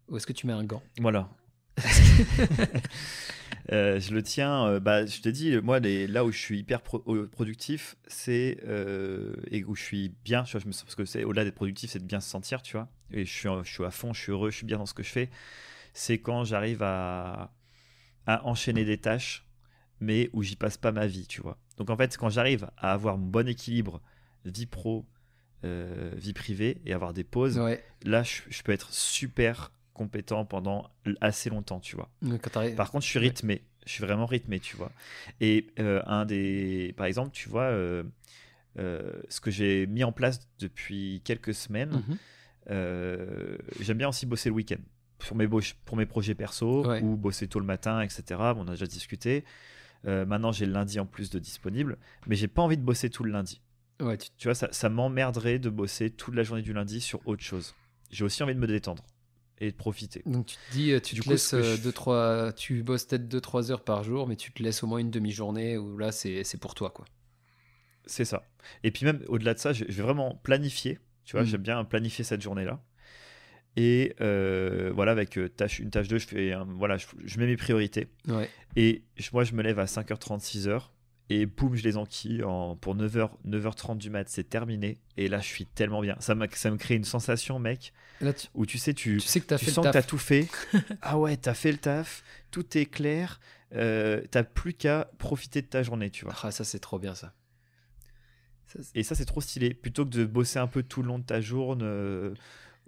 Speaker 2: Ou est-ce que tu mets un gant?
Speaker 1: Voilà. Euh, je le tiens, euh, bah, je te dis, moi, les, là où je suis hyper productif, c'est. et où je suis bien, tu vois, je me sens, parce que c'est au-delà d'être productif, c'est de bien se sentir, tu vois. Et je suis, je suis à fond, je suis heureux, je suis bien dans ce que je fais. C'est quand j'arrive à à enchaîner des tâches, mais où j'y passe pas ma vie, tu vois. Donc en fait, quand j'arrive à avoir mon bon équilibre vie pro, euh, vie privée et avoir des pauses, là, je, peux être super compétent pendant assez longtemps, tu vois. Par contre, je suis rythmé. Je suis vraiment rythmé, tu vois. Et euh, un des, par exemple, tu vois, euh, ce que j'ai mis en place depuis quelques semaines, mhm. j'aime bien aussi bosser le week-end pour mes, pour mes projets perso ou bosser tôt le matin, etc. on a déjà discuté. Euh, maintenant, j'ai le lundi en plus de disponible, mais j'ai pas envie de bosser tout le lundi.
Speaker 2: Ouais,
Speaker 1: tu... vois, ça, ça m'emmerderait de bosser toute la journée du lundi sur autre chose. J'ai aussi envie de me détendre et de profiter.
Speaker 2: Donc tu te dis, euh, tu te laisses euh, deux, trois, tu bosses peut-être 2-3 heures par jour, mais tu te laisses au moins une demi-journée où là, c'est pour toi, quoi.
Speaker 1: C'est ça. Et puis même au-delà de ça, je vais vraiment planifier. Tu vois, mm. j'aime bien planifier cette journée-là. Et euh, voilà, avec euh, tâche, une tâche 2, je, fais, voilà, je, mets mes priorités. Et moi, je me lève à 5h30, 6h. Et boum, je les enquille en, pour 9h, 9h30 du mat, c'est terminé. Et là, je suis tellement bien. Ça, ça me crée une sensation, mec, où tu sais, tu,
Speaker 2: tu sais que tu as
Speaker 1: sens que tu as tout fait. ah ouais, tu as fait le taf, tout est clair. Euh, t'as plus qu'à profiter de ta journée, tu vois.
Speaker 2: Ah, ça, c'est trop bien, ça.
Speaker 1: et ça, c'est trop stylé. Plutôt que de bosser un peu tout le long de ta journée euh,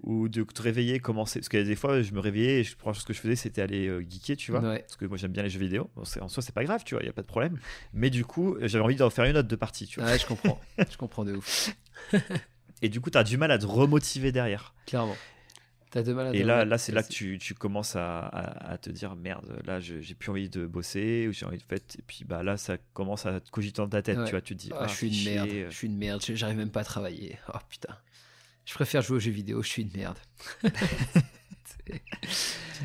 Speaker 1: ou de te réveiller, commencer. Parce que des fois, je me réveillais et je, ce que je faisais, c'était aller euh, geeker, tu vois. Parce que moi, j'aime bien les jeux vidéo. en soi, c'est pas grave, tu vois, il n'y a pas de problème. Mais du coup, j'avais envie d'en faire une autre de partie, tu vois.
Speaker 2: Ouais, je comprends. je comprends de ouf.
Speaker 1: et du coup, tu as du mal à te remotiver derrière.
Speaker 2: Clairement. As de mal à
Speaker 1: et là, là c'est là que tu, tu commences à, à, te dire merde, là, j'ai plus envie de bosser, ou j'ai envie de faire. Et puis bah, là, ça commence à te cogiter dans ta tête, tu vois. Tu te dis,
Speaker 2: ah, je ah, suis une merde, je suis une merde, j'arrive même pas à travailler. Oh putain. Je préfère jouer aux jeux vidéo, je suis une merde. tu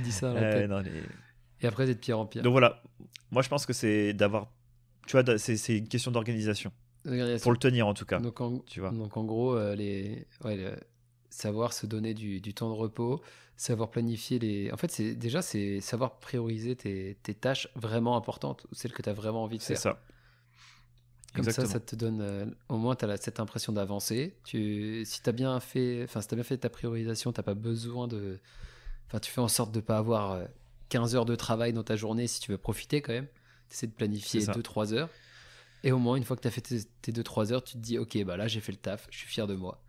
Speaker 2: dis ça Et après, c'est de pire en pire.
Speaker 1: Donc voilà, moi je pense que c'est d'avoir. Tu vois, c'est une question d'organisation. Pour le tenir en tout cas.
Speaker 2: Donc en, tu vois. Donc en gros, euh, les, ouais, savoir se donner du, du, temps de repos, savoir planifier les. En fait, c'est déjà c'est savoir prioriser tes, tes, tâches vraiment importantes, celles que tu as vraiment envie de faire.
Speaker 1: C'est ça.
Speaker 2: Comme ça, ça te donne. au moins, tu as cette impression d'avancer. Tu, si tu as bien fait, enfin, si as bien fait ta priorisation, tu pas besoin de. Enfin, tu fais en sorte de ne pas avoir 15 heures de travail dans ta journée si tu veux profiter quand même. Tu essaies de planifier 2-3 heures. Et au moins, une fois que tu as fait tes 2-3 heures, tu te dis, OK, bah là, j'ai fait le taf, je suis fier de moi.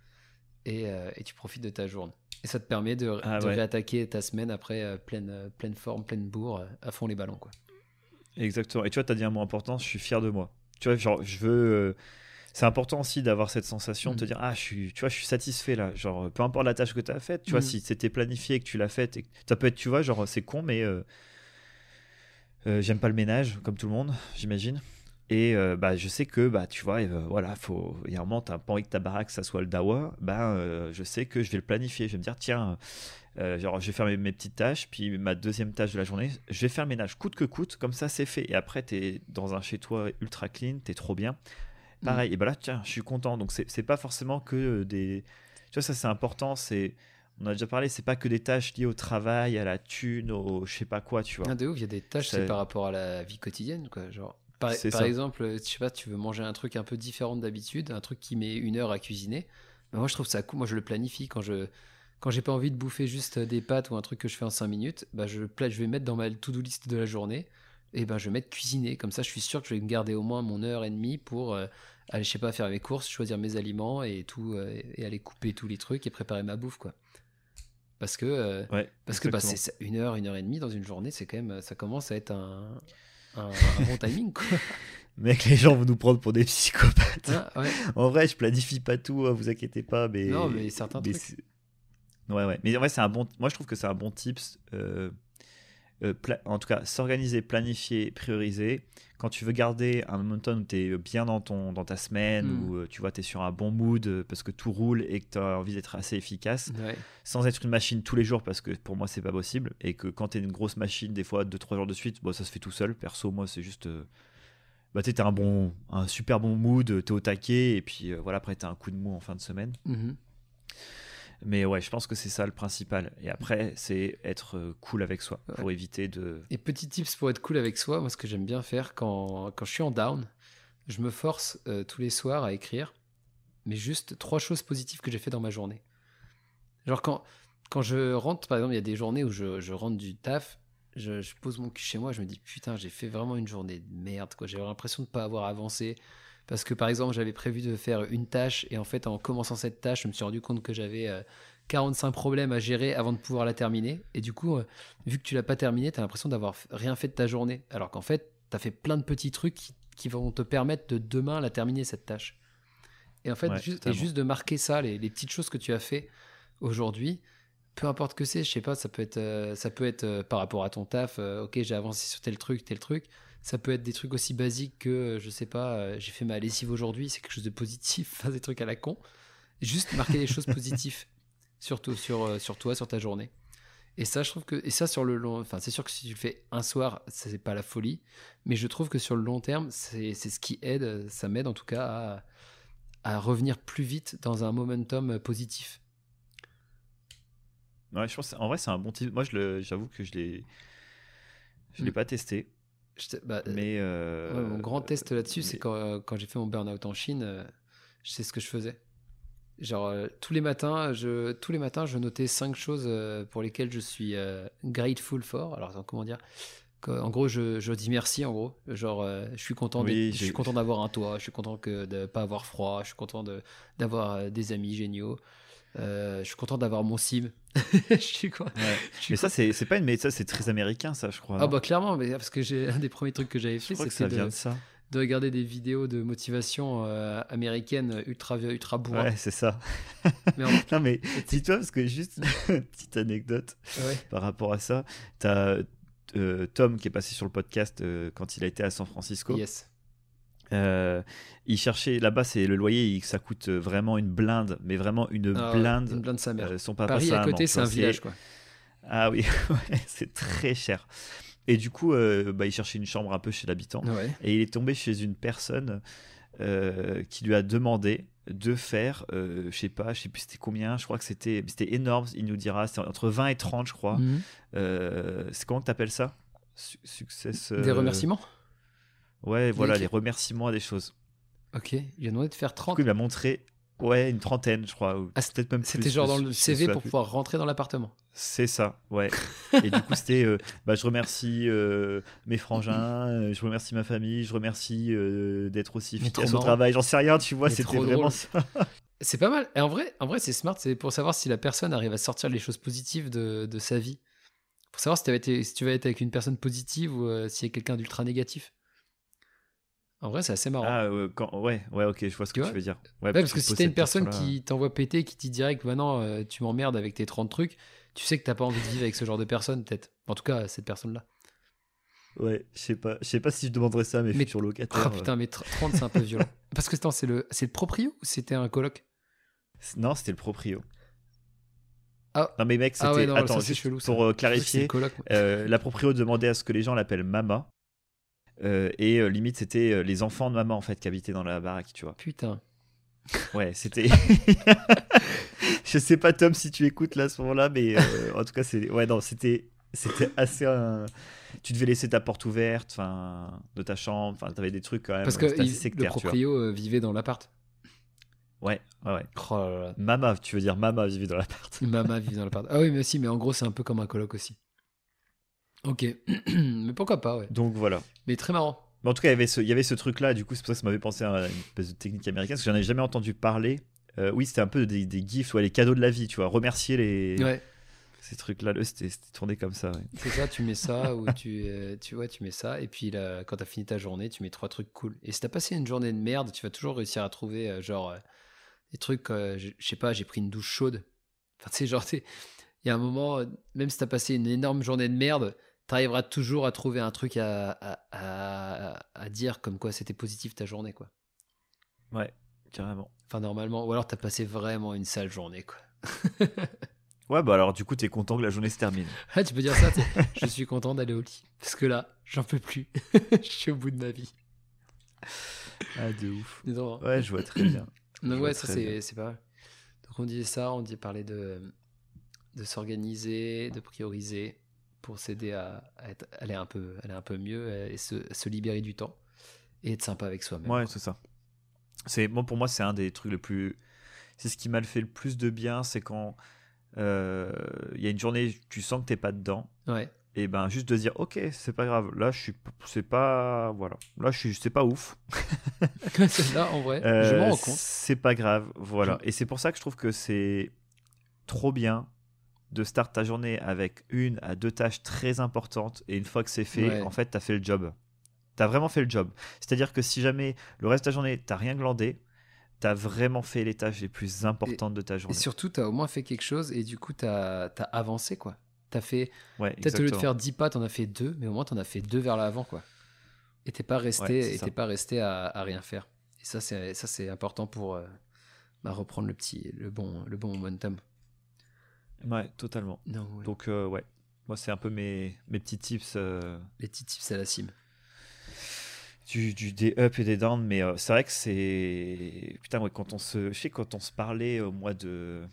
Speaker 2: Et, et tu profites de ta journée. Et ça te permet de, ah réattaquer ta semaine après euh, pleine, euh, pleine forme, pleine bourre, euh, à fond les ballons. Quoi.
Speaker 1: Exactement. Et tu vois, tu as dit un mot important, je suis fier de moi. Tu vois, genre, je veux. c'est important aussi d'avoir cette sensation de te mm. dire ah je suis tu vois je suis satisfait là genre peu importe la tâche que tu as faite tu vois mm. si c'était planifié et que tu l'as faite et ça peut être tu vois genre c'est con mais j'aime pas le ménage comme tout le monde j'imagine et euh, bah, je sais que, bah, tu vois, euh, voilà, faut, il y a un moment, tu n'as pas envie que ta baraque, ça soit le dawa. Bah, euh, je sais que je vais le planifier. Je vais me dire, tiens, genre, je vais faire mes, petites tâches. Puis ma deuxième tâche de la journée, je vais faire le ménage coûte que coûte. Comme ça, c'est fait. Et après, tu es dans un chez-toi ultra clean, tu es trop bien. Pareil. Mm. Et bah là, tiens, je suis content. Donc, c'est pas forcément que des. Tu vois, ça, c'est important. C'est on a déjà parlé, c'est pas que des tâches liées au travail, à la thune, au je sais pas quoi, tu vois.
Speaker 2: Ah, de ouf, il y a des tâches, c'est par rapport à la vie quotidienne, quoi. Genre, par, exemple, je sais pas, tu veux manger un truc un peu différent d'habitude, un truc qui met une heure à cuisiner. Ben moi, je trouve ça cool. Moi, je le planifie quand je quand j'ai pas envie de bouffer juste des pâtes ou un truc que je fais en 5 minutes. Ben je, je vais mettre dans ma to-do list de la journée. Et ben, je vais mettre cuisiner. Comme ça, je suis sûr que je vais me garder au moins mon heure et demie pour euh, aller, je sais pas, faire mes courses, choisir mes aliments et tout, euh, et aller couper tous les trucs et préparer ma bouffe, quoi. Parce que, euh, parce que bah, c'est une heure, une heure et demie dans une journée, c'est quand même, ça commence à être un, un, bon timing, quoi.
Speaker 1: Mec, les gens vont nous prendre pour des psychopathes. Ah, en vrai, je planifie pas tout, hein, vous inquiétez pas. Mais...
Speaker 2: Non, mais certains trucs.
Speaker 1: Ouais, ouais. Mais en vrai, c'est un bon. Moi, je trouve que c'est un bon tips. Euh, euh, en tout cas, s'organiser, planifier, prioriser. Quand tu veux garder un momentum où tu es bien dans, ton, dans ta semaine, hmm. où euh, tu vois, tu es sur un bon mood euh, parce que tout roule et que tu as envie d'être assez efficace, sans être une machine tous les jours parce que pour moi, c'est pas possible. Et que quand tu es une grosse machine, des fois 2-3 jours de suite, bon, ça se fait tout seul. Perso, moi, c'est juste. bah, tu as un, bon, un super bon mood, tu es au taquet, et puis voilà, après, tu as un coup de mou en fin de semaine. Mhm. Mais ouais, je pense que c'est ça le principal. Et après, c'est être cool avec soi pour éviter de.
Speaker 2: Et petit tips pour être cool avec soi, moi, ce que j'aime bien faire quand, quand je suis en down, je me force euh, tous les soirs à écrire, mais juste trois choses positives que j'ai fait dans ma journée. Genre, quand, quand je rentre, par exemple, il y a des journées où je, je rentre du taf, je, je, pose mon cul chez moi, je me dis putain, j'ai fait vraiment une journée de merde, quoi. J'ai l'impression de ne pas avoir avancé. Parce que par exemple, j'avais prévu de faire une tâche et en fait, en commençant cette tâche, je me suis rendu compte que j'avais 45 euh, problèmes à gérer avant de pouvoir la terminer. Et du coup, euh, vu que tu l'as pas terminée, tu as l'impression d'avoir rien fait de ta journée. Alors qu'en fait, tu as fait plein de petits trucs qui, vont te permettre de demain la terminer, cette tâche. Et en fait, juste, et juste de marquer ça, les, petites choses que tu as fait aujourd'hui, peu importe que c'est, je sais pas, ça peut être, euh, ça peut être par rapport à ton taf, ok, j'ai avancé sur tel truc, tel truc. Ça peut être des trucs aussi basiques que, euh, je sais pas, euh, j'ai fait ma lessive aujourd'hui, c'est quelque chose de positif, des trucs à la con. Juste marquer des choses positives, surtout sur, euh, sur toi, sur ta journée. Et ça, je trouve que, et ça sur le long, enfin, c'est sûr que si tu le fais un soir, c'est pas la folie, mais je trouve que sur le long terme, c'est ce qui aide, ça m'aide en tout cas à, à revenir plus vite dans un momentum positif.
Speaker 1: Ouais, je pense, en vrai, c'est un bon type. Moi, j'avoue que je l'ai, je l'ai mm. pas testé.
Speaker 2: Bah, mais euh, mon grand test là-dessus, c'est quand, euh, quand j'ai fait mon burn-out en Chine, euh, je sais ce que je faisais. Genre, tous les matins, je, tous les matins, je notais cinq choses pour lesquelles je suis grateful for. Alors, comment dire? En gros, je, je, dis merci, en gros. Genre, je suis content, je suis content d'avoir un toit, je suis content que de pas avoir froid, je suis content d'avoir des amis géniaux. Euh, je suis content d'avoir mon sim.
Speaker 1: je suis quoi Mais ça, c'est pas une mais ça, c'est très américain, ça, je crois.
Speaker 2: Ah, bah clairement, mais parce que j'ai un des premiers trucs que j'avais fait, c'est de, de regarder des vidéos de motivation euh, américaine ultra, ultra bourrin.
Speaker 1: Ouais, c'est ça. mais non, mais dis-toi, parce que juste une petite anecdote par rapport à ça. Tu as euh, Tom qui est passé sur le podcast quand il a été à San Francisco.
Speaker 2: Yes.
Speaker 1: Euh, il cherchait là-bas, c'est le loyer, ça coûte vraiment une blinde, mais vraiment une ah blinde.
Speaker 2: Une blinde sa mère.
Speaker 1: Euh, son papa,
Speaker 2: Paris à côté, c'est un village quoi.
Speaker 1: Ah oui, c'est très cher. Et du coup, euh, bah, il cherchait une chambre un peu chez l'habitant, et il est tombé chez une personne qui lui a demandé de faire, je sais pas, je sais plus c'était combien, je crois que c'était c'était énorme, il nous dira, c'était entre 20 et 30 je crois. Mhm. c'est comment tu appelles ça Succès.
Speaker 2: Des remerciements?
Speaker 1: Ouais, voilà, les remerciements à des choses.
Speaker 2: Ok, il a demandé de faire 30.
Speaker 1: Du coup, il m'a montré, ouais, une trentaine, je crois.
Speaker 2: Ah, peut-être même C'était genre dans le CV pour pouvoir rentrer dans l'appartement.
Speaker 1: C'est ça, ouais. et du coup, c'était euh, bah, je remercie euh, mes frangins, euh, je remercie ma famille, je remercie d'être aussi efficace au travail. J'en sais rien, tu vois, c'était vraiment ça.
Speaker 2: C'est pas mal. Et en vrai, en vrai c'est smart, c'est pour savoir si la personne arrive à sortir les choses positives de, de sa vie. Pour savoir si, été, si tu vas être avec une personne positive ou si y quelqu'un d'ultra négatif. En vrai, c'est assez marrant.
Speaker 1: Ah, quand, ouais, ouais, ok, je vois ce que tu veux dire.
Speaker 2: Ouais, parce, que, si t'es une personne qui t'envoie péter, qui te dit direct, maintenant, bah tu m'emmerdes avec tes 30 trucs, tu sais que t'as pas envie de vivre avec ce genre de personne, peut-être. En tout cas, cette personne-là.
Speaker 1: Ouais, je sais pas, je sais pas si je demanderais ça à mes mais... futurs locataires.
Speaker 2: Ah putain, mais 30 c'est un peu violent. Parce que c'est le, c'est le proprio ou c'était un coloc
Speaker 1: Non, c'était le proprio.
Speaker 2: Ah.
Speaker 1: Non mais mec, ah c'était. Attends, juste chelou, pour euh, clarifier, euh, la proprio demandait à ce que les gens l'appellent Mama. Euh, et limite, c'était les enfants de maman en fait qui habitaient dans la baraque, tu vois.
Speaker 2: Putain.
Speaker 1: Ouais, c'était. je sais pas, Tom, si tu écoutes là à ce moment-là, mais euh, en tout cas, c'est. Ouais, non, c'était. C'était assez. Tu devais laisser ta porte ouverte, enfin, de ta chambre, enfin, t'avais des trucs quand même.
Speaker 2: Parce que le proprio euh, vivait dans l'appart.
Speaker 1: Ouais, ouais, ouais. Oh Mama, tu veux dire Mama vivait dans l'appart.
Speaker 2: Mama vivait dans l'appart. Ah oui, mais aussi, mais en gros, c'est un peu comme un coloc aussi. Ok, mais pourquoi pas, ouais.
Speaker 1: Donc voilà.
Speaker 2: Mais très marrant.
Speaker 1: Mais en tout cas, il y avait ce, il y avait ce truc-là, du coup, c'est pour ça que ça m'avait pensé à une espèce de technique américaine, parce que j'en avais jamais entendu parler. Euh, oui, c'était un peu des, des gifs, ouais, les cadeaux de la vie, tu vois, remercier les.
Speaker 2: Ouais.
Speaker 1: Ces trucs-là, c'était tourné comme ça. Ouais.
Speaker 2: C'est ça, tu mets ça, ou tu, euh, tu, vois, tu mets ça, et puis là, quand t'as fini ta journée, tu mets trois trucs cool. Et si t'as passé une journée de merde, tu vas toujours réussir à trouver, euh, genre, des trucs, je sais pas, j'ai pris une douche chaude. Enfin, tu sais, genre, il y a un moment, même si t'as passé une énorme journée de merde, tu arriveras toujours à trouver un truc à, à, dire comme quoi c'était positif ta journée, quoi.
Speaker 1: Ouais, carrément.
Speaker 2: Enfin, normalement, ou alors tu as passé vraiment une sale journée, quoi.
Speaker 1: ouais, bah alors du coup, tu es content que la journée se termine.
Speaker 2: Ah, tu peux dire ça, je suis content d'aller au lit. Parce que là, j'en peux plus. je suis au bout de ma vie.
Speaker 1: Ah, de ouf. Ouais, je vois très bien.
Speaker 2: Donc, ouais, ça, c'est pas mal. Donc, on disait ça, on dit parler de, de s'organiser, de prioriser pour s'aider à, aller, un peu, aller un peu mieux et se, libérer du temps et être sympa avec soi-même.
Speaker 1: Ouais, c'est ça. C'est bon pour moi, c'est un des trucs le plus. C'est ce qui m'a fait le plus de bien, c'est quand euh, il y a une journée, tu sens que t'es pas dedans.
Speaker 2: Ouais.
Speaker 1: Et ben juste de dire, ok, c'est pas grave. Là, je suis, c'est pas, voilà. Là, je suis, c'est pas ouf.
Speaker 2: là, en vrai, je m'en rends compte.
Speaker 1: C'est pas grave, voilà. Et c'est pour ça que je trouve que c'est trop bien de start ta journée avec une à deux tâches très importantes et une fois que c'est fait, en fait, tu as fait le job. Tu as vraiment fait le job. C'est-à-dire que si jamais le reste de ta journée, tu rien glandé, tu as vraiment fait les tâches les plus importantes de ta journée.
Speaker 2: Et surtout, tu as au moins fait quelque chose et du coup, tu as, avancé, quoi. Tu as fait. Peut-être au lieu de faire 10 pas, tu en as fait deux, mais au moins, tu en as fait deux vers l'avant, quoi. Et t'es pas resté, et pas resté à, rien faire. Et ça, c'est important pour euh, bah, reprendre le petit, le bon, le bon momentum.
Speaker 1: Ouais, totalement. Donc, euh, ouais, moi, c'est un peu mes, mes petits tips. Euh,
Speaker 2: Les petits tips à la cime.
Speaker 1: Du, du, des up et des down, mais euh, c'est vrai que c'est. Putain, ouais, quand on se. Je sais, quand on se parlait au mois de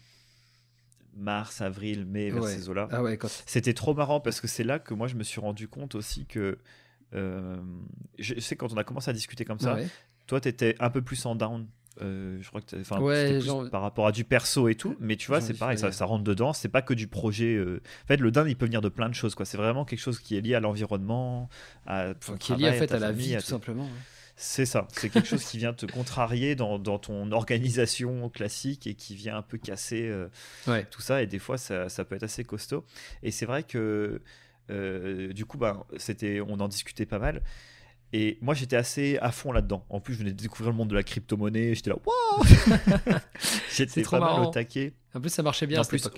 Speaker 1: mars, avril, mai, vers ces eaux-là,
Speaker 2: ah ouais,
Speaker 1: c'était trop marrant parce que c'est là que moi, je me suis rendu compte aussi que. je sais, quand on a commencé à discuter comme ça, toi, tu étais un peu plus en down euh, je crois que enfin
Speaker 2: ouais,
Speaker 1: par rapport à du perso et tout mais tu vois c'est pareil ça, ça, rentre dedans c'est pas que du projet euh, en fait le down il peut venir de plein de choses quoi. C'est vraiment quelque chose qui est lié à l'environnement à
Speaker 2: qui est lié en fait à, la vie tout simplement
Speaker 1: c'est ça c'est quelque chose qui vient te contrarier dans, dans, ton organisation classique et qui vient un peu casser
Speaker 2: euh,
Speaker 1: tout ça et des fois ça, ça, peut être assez costaud. Et c'est vrai que du coup bah, c'était on en discutait pas mal et moi, j'étais assez à fond là-dedans. En plus, je venais de découvrir le monde de la crypto-monnaie. J'étais là, waouh J'étais pas mal au taquet.
Speaker 2: En plus, ça marchait bien.
Speaker 1: En plus,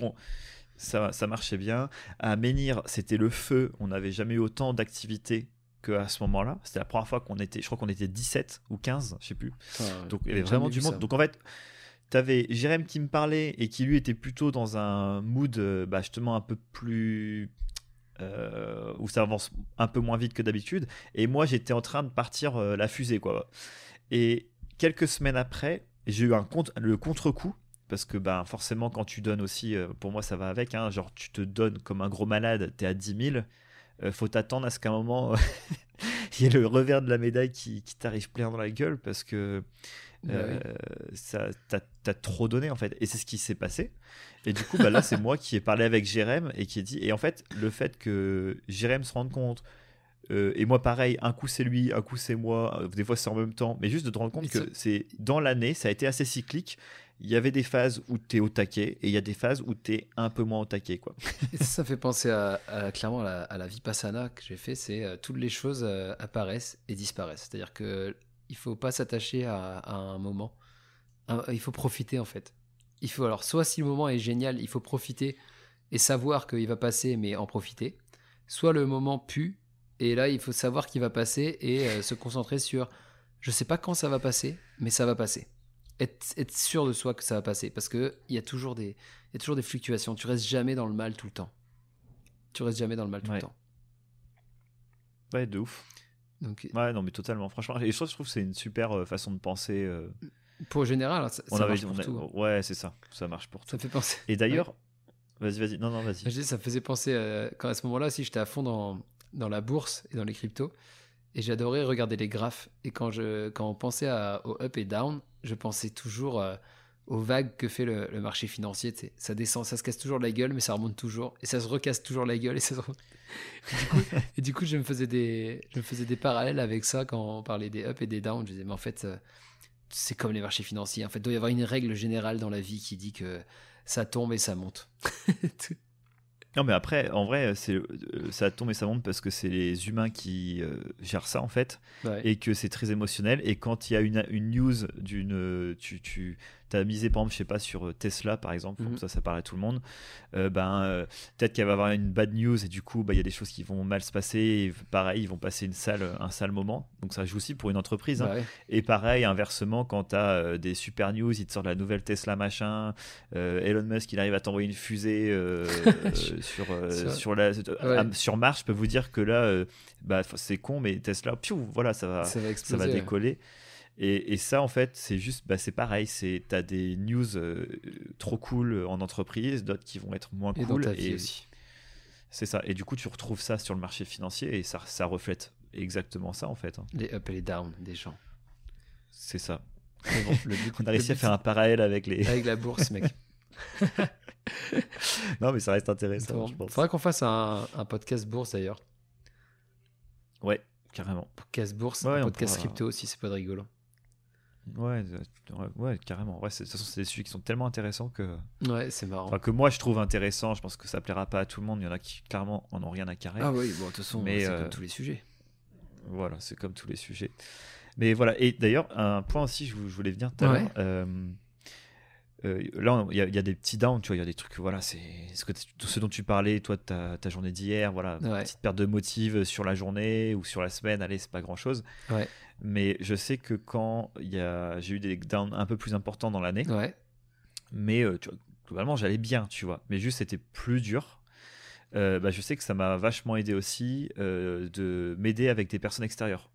Speaker 1: ça, ça, marchait bien. À Menhir, c'était le feu. On n'avait jamais eu autant d'activités qu'à ce moment-là. C'était la première fois qu'on était, je crois qu'on était 17 ou 15, je sais plus. Donc, il y avait vraiment du monde. Donc, en fait, tu avais Jérém qui me parlait et qui lui était plutôt dans un mood euh, bah, justement un peu plus euh, où ça avance un peu moins vite que d'habitude. Et moi, j'étais en train de partir euh, la fusée, quoi. Et quelques semaines après, j'ai eu un le contre-coup. Parce que ben, forcément, quand tu donnes aussi, euh, pour moi ça va avec, hein, genre tu te donnes comme un gros malade, t'es à 10 000, faut t'attendre à ce qu'à un moment, il qui est le revers de la médaille qui t'arrive plein dans la gueule parce que bah euh, ça, t'as, trop donné en fait. Et c'est ce qui s'est passé. Et du coup, bah, là, c'est moi qui ai parlé avec Jérém et qui ai dit. Et en fait, le fait que Jérém se rende compte, euh, et moi pareil, un coup c'est lui, un coup c'est moi, euh, des fois c'est en même temps, mais juste de te rendre compte que c'est dans l'année, ça a été assez cyclique. Il y avait des phases où tu es au taquet et il y a des phases où tu es un peu moins au taquet. Quoi.
Speaker 2: ça, fait penser à, clairement à la, vipassana que j'ai fait, c'est toutes les choses apparaissent et disparaissent. C'est-à-dire que il faut pas s'attacher à, un moment. il faut profiter en fait. Il faut alors soit si le moment est génial, il faut profiter et savoir qu'il va passer, mais en profiter. Soit le moment pue et là il faut savoir qu'il va passer et euh, se concentrer sur je sais pas quand ça va passer, mais ça va passer. Être, sûr de soi que ça va passer parce que il y a toujours des y a toujours des fluctuations. Tu restes jamais dans le mal tout le temps. Tu restes jamais dans le mal tout le temps.
Speaker 1: Ouais, de ouf. Donc, ouais, non, mais totalement. Franchement, et je trouve, que c'est une super euh, façon de penser. Euh.
Speaker 2: Pour général, ça, on marche pour tout.
Speaker 1: Hein. Ouais, c'est ça. Ça marche pour tout.
Speaker 2: Ça fait penser.
Speaker 1: Et d'ailleurs, vas-y, vas-y. Non, non, vas-y.
Speaker 2: Ça faisait penser euh, quand à ce moment-là, si j'étais à fond dans, dans la bourse et dans les cryptos, et j'adorais regarder les graphes. Et quand je quand on pensait à, au up et down, je pensais toujours aux vagues que fait le, marché financier. Ça descend, ça se casse toujours la gueule, mais ça remonte toujours. Et ça se recasse toujours la gueule. Et, ça et, du, coup, je me, faisais des, je me faisais des parallèles avec ça quand on parlait des up et des down. Je disais, mais en fait, euh, c'est comme les marchés financiers. En fait, il doit y avoir une règle générale dans la vie qui dit que ça tombe et ça monte.
Speaker 1: Non, mais après, en vrai, c'est euh, ça tombe et ça monte parce que c'est les humains qui euh, gèrent ça en fait, et que c'est très émotionnel. Et quand il y a une, une news d'une, tu, tu as misé par exemple, je sais pas, sur euh, Tesla par exemple, mhm. ça, ça paraît à tout le monde. ben, peut-être qu'il va y avoir une bad news et du coup, bah, il y a des choses qui vont mal se passer. Et pareil, ils vont passer une sale, un sale moment. Donc ça joue aussi pour une entreprise. Hein. Bah et pareil, inversement, quand tu as des super news, ils te sortent la nouvelle Tesla machin, Elon Musk, il arrive à t'envoyer une fusée. sur, euh, sur, la, euh, sur Mars, je peux vous dire que là, euh, bah, c'est con, mais Tesla, piou, voilà, ça va, ça va, décoller. Et, et, ça, en fait, c'est juste, bah, c'est pareil. C'est, t'as des news trop cool en entreprise, d'autres qui vont être moins et cool. et aussi. C'est ça. Et du coup, tu retrouves ça sur le marché financier et ça, ça reflète exactement ça, en fait. Hein.
Speaker 2: Les up et les down des gens.
Speaker 1: C'est ça. Bon, le on a réussi à faire un parallèle avec les.
Speaker 2: Avec la bourse, mec.
Speaker 1: non, mais ça reste intéressant, je pense.
Speaker 2: Faudrait qu'on fasse un, podcast bourse d'ailleurs.
Speaker 1: Ouais, carrément.
Speaker 2: Podcast bourse, un podcast crypto aussi, c'est pas de rigolo.
Speaker 1: Ouais, ouais, carrément. Ouais, de toute façon, c'est des sujets qui sont tellement intéressants que.
Speaker 2: Ouais, c'est marrant.
Speaker 1: Enfin, que moi je trouve intéressant. Je pense que ça plaira pas à tout le monde. Il y en a qui clairement en ont rien à carrer.
Speaker 2: Ah oui, bon, de toute façon, c'est comme euh, tous les sujets.
Speaker 1: Voilà, c'est comme tous les sujets. Mais voilà. Et d'ailleurs, un point aussi, je voulais venir tout à l'heure. Euh, euh, là, il y, a des petits downs, tu vois, il y a des trucs, voilà, c'est ce, que ce dont tu parlais, toi, ta, ta journée d'hier, voilà, petite perte de motive sur la journée ou sur la semaine, allez, c'est pas grand chose. Mais je sais que quand j'ai eu des downs un peu plus importants dans l'année, mais euh, tu vois, globalement, j'allais bien, tu vois, mais juste c'était plus dur. Euh, bah, je sais que ça m'a vachement aidé aussi de m'aider avec des personnes extérieures.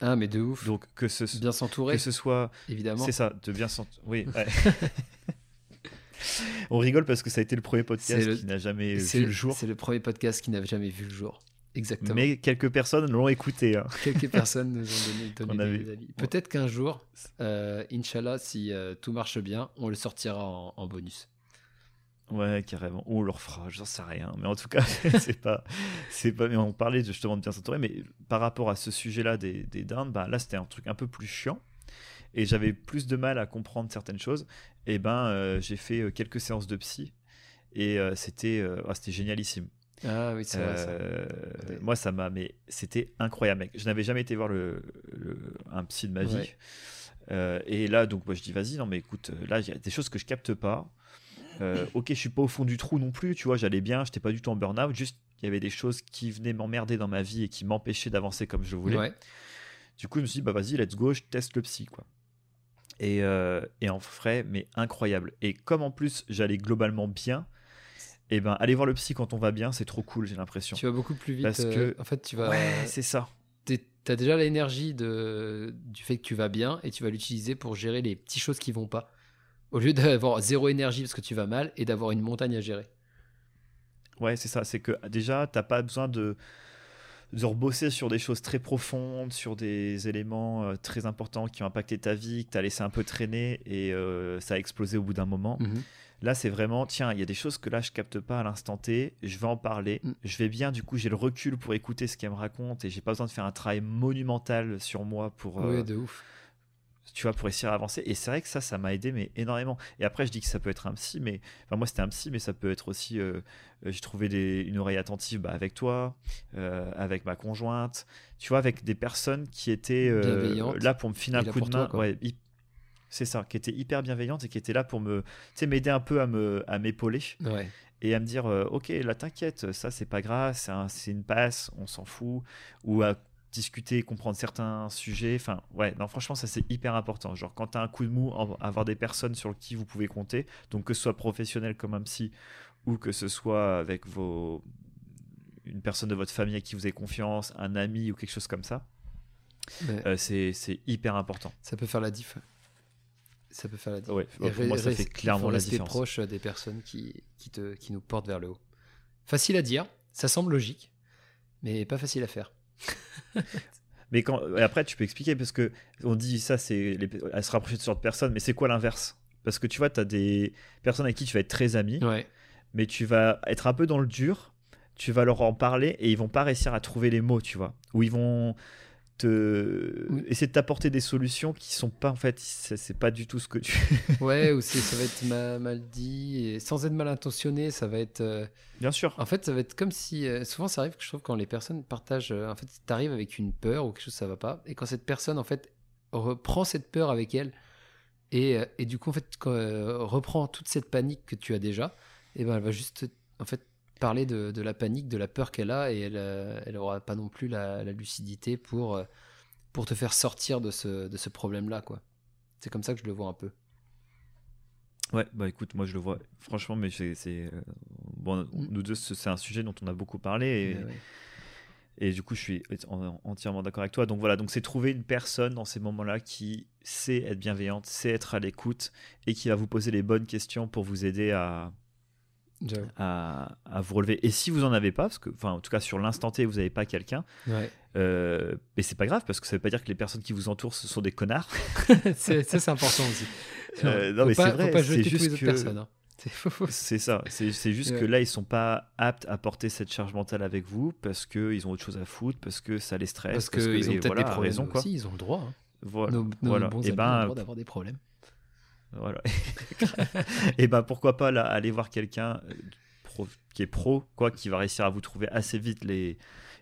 Speaker 2: Ah, mais de ouf.
Speaker 1: Donc, que ce,
Speaker 2: bien s'entourer.
Speaker 1: Que ce soit.
Speaker 2: Évidemment.
Speaker 1: C'est ça, de bien s'entourer. Oui. On rigole parce que ça a été le premier podcast qui n'a jamais vu le jour.
Speaker 2: C'est le premier podcast qui n'a jamais vu le jour. Exactement.
Speaker 1: Mais quelques personnes l'ont écouté. Hein.
Speaker 2: Quelques personnes nous ont donné, des avis. Peut-être qu'un jour, euh, Inch'Allah, si euh, tout marche bien, on le sortira en bonus.
Speaker 1: Ouais, carrément. Ou on le refera, j'en sais rien. Mais en tout cas, c'est pas, c'est pas. Mais on parlait justement de bien s'entourer, mais par rapport à ce sujet-là des, des dindes, bah, là c'était un truc un peu plus chiant et j'avais plus de mal à comprendre certaines choses. Et ben, euh, j'ai fait euh, quelques séances de psy et euh, c'était, ah, c'était génialissime.
Speaker 2: Ah oui, c'est vrai. Ça.
Speaker 1: Moi, ça m'a, mais c'était incroyable, mec. Je n'avais jamais été voir le, un psy de ma vie. et là, donc, moi, je dis, vas-y, non, mais écoute, là, il y a des choses que je capte pas. Euh, ok, je suis pas au fond du trou non plus, tu vois, j'allais bien, j'étais pas du tout en burn-out, juste il y avait des choses qui venaient m'emmerder dans ma vie et qui m'empêchaient d'avancer comme je voulais. Du coup, je me suis dit, bah vas-y, let's go, je teste le psy, quoi. Et, euh, et en vrai, mais incroyable. Et comme en plus, j'allais globalement bien, et eh ben aller voir le psy quand on va bien, c'est trop cool, j'ai l'impression.
Speaker 2: Tu vas beaucoup plus vite. Parce euh, que, en fait, tu vas.
Speaker 1: c'est ça.
Speaker 2: Tu as déjà l'énergie de, du fait que tu vas bien et tu vas l'utiliser pour gérer les petites choses qui vont pas. Au lieu d'avoir zéro énergie parce que tu vas mal et d'avoir une montagne à gérer.
Speaker 1: Ouais, c'est ça. C'est que déjà, t'as pas besoin de de rebosser sur des choses très profondes, sur des éléments euh, très importants qui ont impacté ta vie, que tu as laissé un peu traîner et euh, ça a explosé au bout d'un moment.
Speaker 2: Mhm.
Speaker 1: Là, c'est vraiment, tiens, il y a des choses que là, je capte pas à l'instant T, je vais en parler,
Speaker 2: Mm.
Speaker 1: je vais bien, du coup, j'ai le recul pour écouter ce qu'elle me raconte et j'ai pas besoin de faire un travail monumental sur moi pour, euh,
Speaker 2: Ouais, de ouf.
Speaker 1: tu vois, pour essayer d'avancer. Et c'est vrai que ça, ça m'a aidé, mais énormément. Et après, je dis que ça peut être un psy, mais enfin, moi, c'était un psy, mais ça peut être aussi, euh, euh, j'ai trouvé des, une oreille attentive bah, avec toi, euh, avec ma conjointe, tu vois, avec des personnes qui étaient là pour me filer un coup de main. ouais, c'est ça, qui étaient hyper bienveillantes et qui étaient là pour me, m'aider un peu à me, à m'épauler
Speaker 2: Ouais.
Speaker 1: et à me dire euh, ok là t'inquiète ça c'est pas grave c'est un- une passe on s'en fout ou à discuter comprendre certains sujets enfin ouais non franchement ça c'est hyper important genre quand t'as un coup de mou avoir des personnes sur qui vous pouvez compter donc que ce soit professionnel comme un psy ou que ce soit avec vos une personne de votre famille à qui vous avez confiance un ami ou quelque chose comme ça
Speaker 2: Ouais.
Speaker 1: euh, c'est hyper important
Speaker 2: Ça peut faire la diff. Ça peut faire la diff.
Speaker 1: ouais
Speaker 2: Et
Speaker 1: pour moi ça fait clairement la différence
Speaker 2: proche des personnes qui, qui, te, qui nous portent vers le haut. Facile à dire, ça semble logique, mais pas facile à faire.
Speaker 1: Mais quand, après, tu peux expliquer parce que on dit ça, c'est à se rapprocher de ce genre de personnes, mais c'est quoi l'inverse? Parce que tu vois, tu as des personnes avec qui tu vas être très ami,
Speaker 2: Ouais.
Speaker 1: mais tu vas être un peu dans le dur, tu vas leur en parler et ils vont pas réussir à trouver les mots, tu vois. Ou ils vont te
Speaker 2: Oui.
Speaker 1: essayer de t'apporter des solutions qui sont pas, en fait, c'est pas du tout ce que tu.
Speaker 2: Ouais, ou ça va être ma- mal dit, et sans être mal intentionné, ça va être. euh,
Speaker 1: Bien sûr.
Speaker 2: En fait, ça va être comme si. euh, souvent, ça arrive que je trouve quand les personnes partagent. euh, en fait, t'arrives avec une peur ou quelque chose, ça va pas. Et quand cette personne, en fait, reprend cette peur avec elle, et, et du coup, en fait, quand, reprend toute cette panique que tu as déjà, et ben, elle va juste, en fait, parler de, de la panique, de la peur qu'elle a, et elle, euh, elle aura pas non plus la, la lucidité pour, euh, pour te faire sortir de ce, de ce problème-là, quoi. C'est comme ça que je le vois un peu.
Speaker 1: Ouais, bah écoute, moi je le vois, franchement, mais c'est. euh, Bon,
Speaker 2: Mm.
Speaker 1: nous deux, c'est un sujet dont on a beaucoup parlé et.
Speaker 2: Ouais.
Speaker 1: Et du coup, je suis en- entièrement d'accord avec toi. Donc voilà, donc c'est trouver une personne dans ces moments-là qui sait être bienveillante, sait être à l'écoute et qui va vous poser les bonnes questions pour vous aider à. À, à vous relever. Et si vous en avez pas, parce que, enfin, en tout cas sur l'instant T, vous n'avez pas quelqu'un,
Speaker 2: Ouais.
Speaker 1: euh, mais c'est pas grave parce que ça veut pas dire que les personnes qui vous entourent ce sont des connards.
Speaker 2: c'est, ça, c'est important aussi.
Speaker 1: Euh, non,
Speaker 2: faut
Speaker 1: mais c'est vrai, c'est juste
Speaker 2: les
Speaker 1: que-
Speaker 2: personnes. hein. C'est
Speaker 1: ça. C'est juste
Speaker 2: Ouais.
Speaker 1: que là, ils sont pas aptes à porter cette charge mentale avec vous parce qu'ils ont autre chose à foutre, parce que ça les stresse,
Speaker 2: Parce
Speaker 1: parce
Speaker 2: qu'ils ont peut-être
Speaker 1: voilà,
Speaker 2: des problèmes
Speaker 1: raison quoi.
Speaker 2: aussi, ils ont le droit. hein.
Speaker 1: Voilà.
Speaker 2: Nos, nos
Speaker 1: voilà.
Speaker 2: bons
Speaker 1: Et
Speaker 2: amis ont
Speaker 1: ben,
Speaker 2: le droit d'avoir des problèmes.
Speaker 1: Voilà. et ben pourquoi pas là, aller voir quelqu'un euh, qui est pro, quoi, qui va réussir à vous trouver assez vite les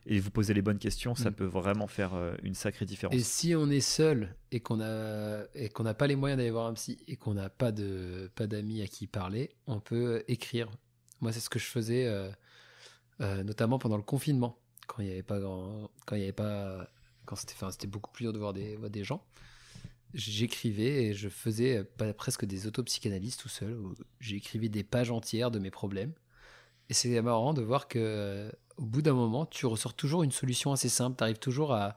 Speaker 1: et vous poser les bonnes questions, ça
Speaker 2: Mm.
Speaker 1: peut vraiment faire euh, une sacrée différence.
Speaker 2: Et si on est seul et qu'on a et qu'on n'a pas les moyens d'aller voir un psy et qu'on n'a pas de pas d'amis à qui parler, on peut écrire. Moi, c'est ce que je faisais, euh, euh, notamment pendant le confinement, quand il n'y avait pas grand, quand il y avait pas, quand c'était, enfin, c'était beaucoup plus dur de voir des voir des gens. J'écrivais et je faisais euh, presque des autopsychanalystes tout seul. J'écrivais des pages entières de mes problèmes. Et c'est marrant de voir que euh, au bout d'un moment, tu ressors toujours une solution assez simple. Tu toujours à,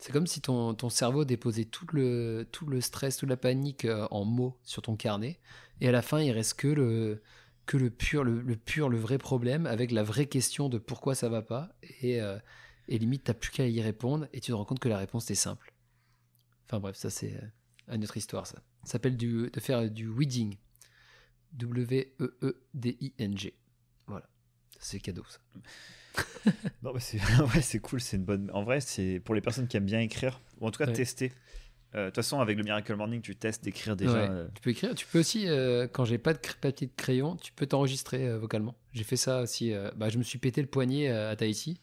Speaker 2: c'est comme si ton, cerveau déposait tout le, stress, toute la panique euh, en mots sur ton carnet. Et à la fin, il reste que le, que le pur, le, le pur, le vrai problème avec la vraie question de pourquoi ça va pas. Et, euh, et limite, t'as plus qu'à y répondre et tu te rends compte que la réponse est simple. Enfin bref, ça c'est euh, une autre histoire, ça. Ça s'appelle du, de faire du weeding. W-E-E-D-I-N-G. Voilà. C'est cadeau, ça.
Speaker 1: Non, mais c'est ouais, cool, c'est une bonne. En vrai, c'est pour les personnes qui aiment bien écrire, ou en tout cas
Speaker 2: Ouais.
Speaker 1: tester. Euh, De toute façon, avec le Miracle Morning, tu testes d'écrire déjà.
Speaker 2: Ouais.
Speaker 1: euh,
Speaker 2: Tu peux écrire. Tu peux aussi, euh, quand j'ai pas de papier de crayon, tu peux t'enregistrer vocalement. J'ai fait ça aussi. bah, je me suis pété le poignet à Tahiti.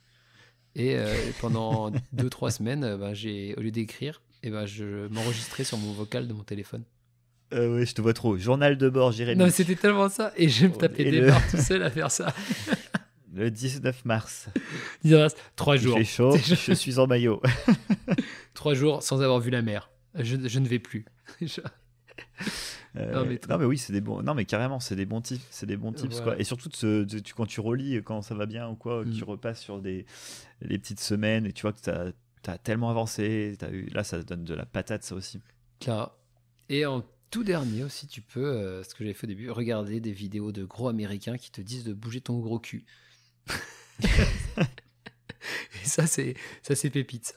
Speaker 2: Et pendant 2-3 semaines, bah, j'ai, au lieu d'écrire, et ben je m'enregistrais sur mon vocal de mon téléphone.
Speaker 1: euh, ouais, je te vois trop. Journal de bord, Jérémy.
Speaker 2: Non, c'était tellement ça. Et je me tapais des
Speaker 1: le-
Speaker 2: barres tout seul à faire ça.
Speaker 1: Le 19 mars.
Speaker 2: Il reste 3
Speaker 1: Il
Speaker 2: jours.
Speaker 1: fait chaud, je suis en maillot.
Speaker 2: 3 jours sans avoir vu la mer. Je, je ne vais plus. Je-
Speaker 1: Euh,
Speaker 2: Non,
Speaker 1: non,
Speaker 2: mais
Speaker 1: oui, c'est des bons. Non, mais carrément, c'est des bons tips. C'est des bons tips quoi. Et surtout, de se- de- tu, quand tu relis, quand ça va bien ou quoi,
Speaker 2: Mm.
Speaker 1: tu repasses sur des les petites semaines et tu vois que t'as as tellement avancé. As eu, là, ça donne de la patate, ça aussi.
Speaker 2: Claire. Et en tout dernier aussi, tu peux, euh, ce que j'avais fait au début, regarder des vidéos de gros américains qui te disent de bouger ton gros cul. Et ça, c'est ça c'est pépite.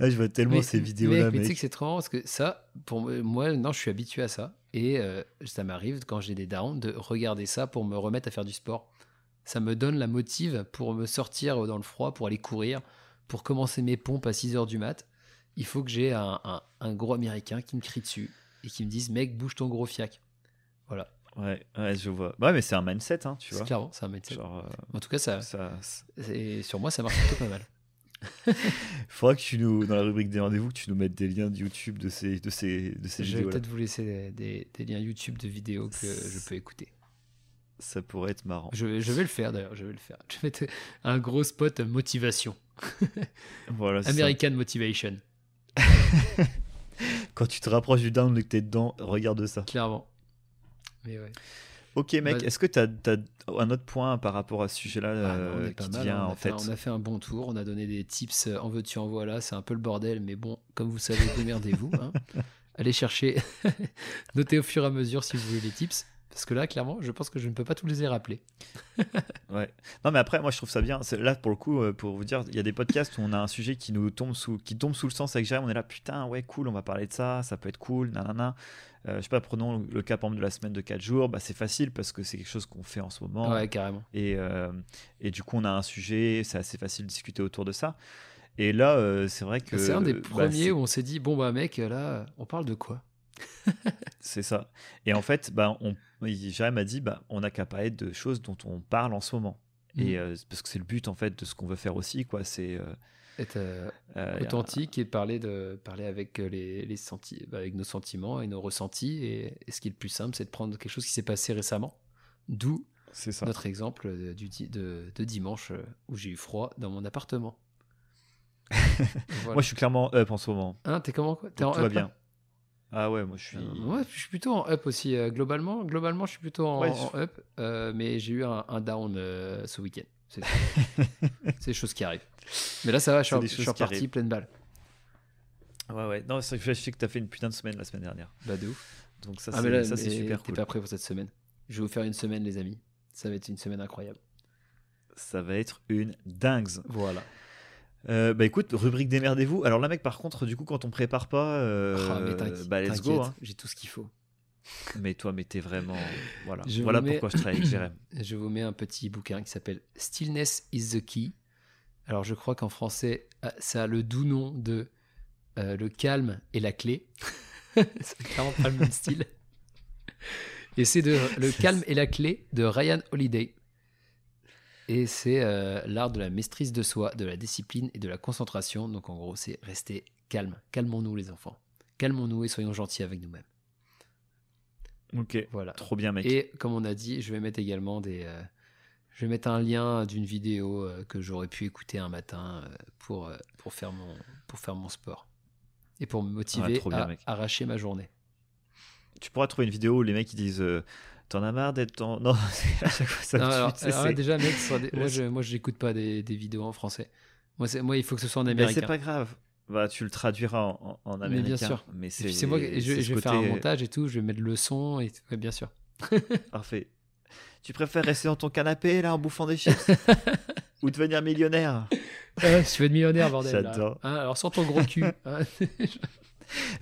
Speaker 1: Ah, je vois tellement ces vidéos-là.
Speaker 2: Mais, tu sais que c'est trop marrant parce que ça, pour moi, non, je suis habitué à ça. Et euh, ça m'arrive, quand j'ai des downs, de regarder ça pour me remettre à faire du sport. Ça me donne la motive pour me sortir dans le froid, pour aller courir, pour commencer mes pompes à 6 heures du mat. Il faut que j'ai un, un, gros américain qui me crie dessus et qui me dise Mec, bouge ton gros fiac. Voilà.
Speaker 1: Ouais, ouais, je vois. Ouais, mais c'est un mindset, hein, tu vois.
Speaker 2: Clairement, c'est un mindset. Euh, en tout cas, ça, ça... sur moi, ça marche plutôt pas mal.
Speaker 1: Il faudra que tu nous, dans la rubrique des rendez-vous, que tu nous mettes des liens de YouTube de ces, de ces, de ces
Speaker 2: je vidéos. Je vais peut-être vous laisser des, des, liens YouTube de vidéos que je peux écouter.
Speaker 1: Ça pourrait être marrant.
Speaker 2: Je vais, je vais le faire d'ailleurs, je vais le faire. Je vais mettre un gros spot motivation. voilà, American Motivation.
Speaker 1: Quand tu te rapproches du down et que t'es dedans, regarde ça.
Speaker 2: Clairement. Mais ouais.
Speaker 1: Ok mec, bah, est-ce que tu as, un autre point par rapport à ce sujet-là ah, euh, qui te vient
Speaker 2: hein.
Speaker 1: en tête
Speaker 2: On a fait un bon tour, on a donné des tips euh, en veux-tu en voilà, c'est un peu le bordel, mais bon, comme vous savez, démerdez-vous. Hein. Allez chercher, notez au fur et à mesure si vous voulez les tips. Parce que là, clairement, je pense que je ne peux pas tous les rappeler.
Speaker 1: ouais. Non, mais après, moi, je trouve ça bien. Là, pour le coup, euh, pour vous dire, il y a des podcasts où on a un sujet qui nous tombe sous, qui tombe sous le sens avec Jérém. On est là, putain, ouais, cool, on va parler de ça, ça peut être cool, nanana. Euh, je sais pas, prenons le cas par exemple de la semaine de 4 jours, bah, c'est facile parce que c'est quelque chose qu'on fait en ce moment.
Speaker 2: Ouais, carrément.
Speaker 1: Et, euh, et du coup, on a un sujet, c'est assez facile de discuter autour de ça. Et là, euh, c'est vrai que.
Speaker 2: C'est un des bah, premiers où on s'est dit, bon, bah, mec, là, on parle de quoi?
Speaker 1: C'est ça. Et en fait, bah, on, Jérémy m'a dit, bah, on n'a qu'à parler de choses dont on parle en ce moment. Et mmh. parce que c'est le but en fait de ce qu'on veut faire aussi, quoi. C'est
Speaker 2: être euh, euh, authentique et parler, de, parler avec, euh, les, les senti bah, avec nos sentiments et nos ressentis. Et, ce qui est le plus simple, c'est de prendre quelque chose qui s'est passé récemment. D'où notre exemple du, de, de dimanche où j'ai eu froid dans mon appartement.
Speaker 1: Moi, je suis clairement up en ce moment.
Speaker 2: Hein, t'es comment
Speaker 1: T'es en tout va bien. Ah ouais, moi je suis.
Speaker 2: moi, je suis plutôt en up aussi. globalement, globalement, je suis plutôt en, up, mais j'ai eu un, un down ce week-end. C'est des choses qui arrivent. Mais là, ça va, je suis, reparti pleine balle.
Speaker 1: Ouais, ouais. Non, c'est que je sais que t'as fait une putain de semaine la semaine dernière.
Speaker 2: Bah, de ouf.
Speaker 1: Donc, ça, ah, c'est super
Speaker 2: cool. T'es pas prêt pour cette semaine. Je vais vous faire une semaine, les amis. Ça va être une semaine incroyable.
Speaker 1: Ça va être une dingue.
Speaker 2: Voilà.
Speaker 1: Euh, bah écoute, rubrique démerdez-vous. Alors là, mec, par contre, du coup, quand on prépare pas, euh, oh, bah let's go. Hein.
Speaker 2: J'ai tout ce qu'il faut.
Speaker 1: Mais toi, mais t'es vraiment. Voilà, voilà pourquoi je travaille avec Jérém.
Speaker 2: Je vous mets un petit bouquin qui s'appelle Stillness is the Key. Alors, je crois qu'en français, ah, ça a le doux nom de euh, Le calme et la clé. c'est clairement pas le même style. Et c'est de Le calme et la clé de Ryan Holiday. Et c'est euh, l'art de la maîtrise de soi, de la discipline et de la concentration. Donc, en gros, c'est rester calme. Calmons-nous, les enfants. Calmons-nous et soyons gentils avec nous-mêmes.
Speaker 1: Ok. Voilà. Trop bien, mec.
Speaker 2: Et comme on a dit, je vais mettre également des. Euh, je vais mettre un lien d'une vidéo euh, que j'aurais pu écouter un matin pour, pour, faire mon, pour faire mon sport. Et pour me motiver à arracher ma journée.
Speaker 1: Tu pourras trouver une vidéo où les mecs ils disent T'en as marre d'être en. Non,
Speaker 2: ça non, alors, déjà, mec, moi, je, moi, je n'écoute pas des, des, vidéos en français. Moi, moi, il faut que ce soit en américain.
Speaker 1: Mais c'est pas grave. Bah, tu le traduiras en, en, américain. Mais bien sûr. Mais
Speaker 2: c'est moi, je, je vais faire un montage et tout, je vais mettre le son et tout. bien sûr.
Speaker 1: Parfait. Tu préfères rester dans ton canapé là en bouffant des chips ou devenir millionnaire?
Speaker 2: Euh, Si tu veux être millionnaire, bordel. J'adore. Hein, alors sors ton gros cul. Hein.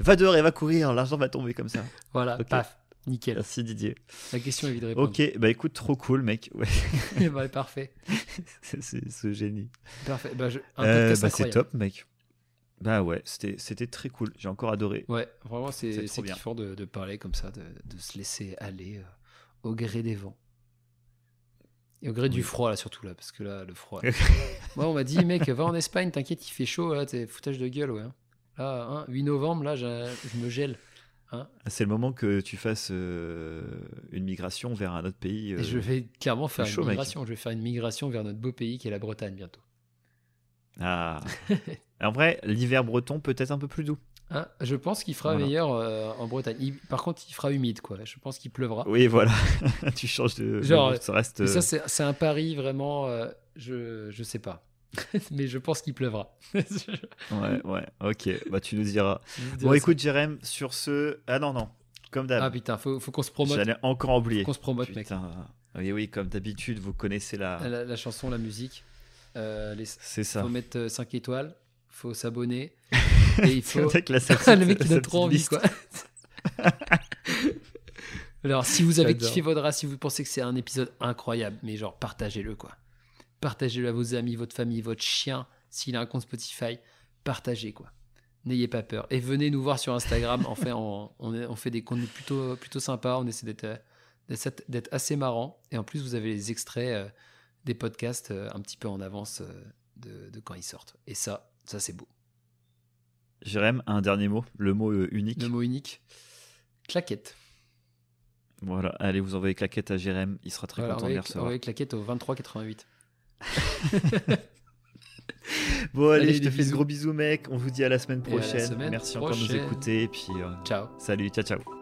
Speaker 1: va dehors et va courir, l'argent va tomber comme ça.
Speaker 2: Voilà, paf. Nickel.
Speaker 1: Merci Didier.
Speaker 2: La question est vite répondre.
Speaker 1: Ok, bah écoute, trop cool, mec.
Speaker 2: Ouais. bah, parfait.
Speaker 1: c'est ce génie.
Speaker 2: Parfait. Bah,
Speaker 1: euh, bah c'est top, mec. Bah ouais, c'était très cool. J'ai encore adoré.
Speaker 2: Ouais, vraiment, c'est kiffant de, de, parler comme ça, de, de se laisser aller euh, au gré des vents. Et au gré du froid, là, surtout, là, parce que là, le froid. Moi, on m'a dit, mec, va en Espagne, t'inquiète, il fait chaud, là, t'es foutage de gueule, ouais. Hein. Là, 8 hein, novembre, là, je me gèle. Hein.
Speaker 1: C'est le moment que tu fasses euh, une migration vers un autre pays.
Speaker 2: Je euh, vais clairement faire une migration. Je vais faire une migration vers notre beau pays qui est la Bretagne bientôt.
Speaker 1: Ah. en vrai, l'hiver breton peut être un peu plus doux.
Speaker 2: Hein, je pense qu'il fera meilleur euh, en Bretagne. par contre, il fera humide, quoi. Je pense qu'il pleuvra.
Speaker 1: Oui, voilà. tu changes de.
Speaker 2: Genre, ça reste. Ça, c'est un pari vraiment. Je, je sais pas. mais je pense qu'il pleuvra.
Speaker 1: ouais, ouais, ok. Bah, tu nous diras. Bon, écoute, Jérém, sur ce. Ah non, non. Comme d'hab.
Speaker 2: Ah putain, faut, faut qu'on se promote.
Speaker 1: J'allais encore oublier.
Speaker 2: Qu'on se promote, mec.
Speaker 1: Oui, oui, comme d'habitude, vous connaissez la...
Speaker 2: la. La chanson, la musique. Euh,
Speaker 1: c'est ça.
Speaker 2: Il faut mettre 5 étoiles, il faut s'abonner. et il faut.
Speaker 1: Avec la
Speaker 2: le mec qui donne trop envie, quoi. Alors, si vous avez kiffé Vaudra, si vous pensez que c'est un épisode incroyable, mais genre, partagez-le, quoi. Partagez-le à vos amis, votre famille, votre chien, s'il a un compte Spotify, partagez, quoi. N'ayez pas peur. Et venez nous voir sur Instagram. en fait, on, on, fait des contenus plutôt, plutôt sympas. On essaie d'être, d'être assez marrant. Et en plus, vous avez les extraits euh, des podcasts euh, un petit peu en avance euh, de, de, quand ils sortent. Et ça, ça c'est beau.
Speaker 1: Jérém, un dernier mot, le mot unique.
Speaker 2: Le mot unique. Claquette.
Speaker 1: Voilà, allez, vous envoyez claquette à Jérém, il sera très content de recevoir.
Speaker 2: Envoyez claquette au 2388.
Speaker 1: bon, allez, je te fais de gros bisous, mec. On vous dit à la semaine prochaine. Merci encore de nous écouter. Et puis,
Speaker 2: ciao.
Speaker 1: Salut, ciao, ciao.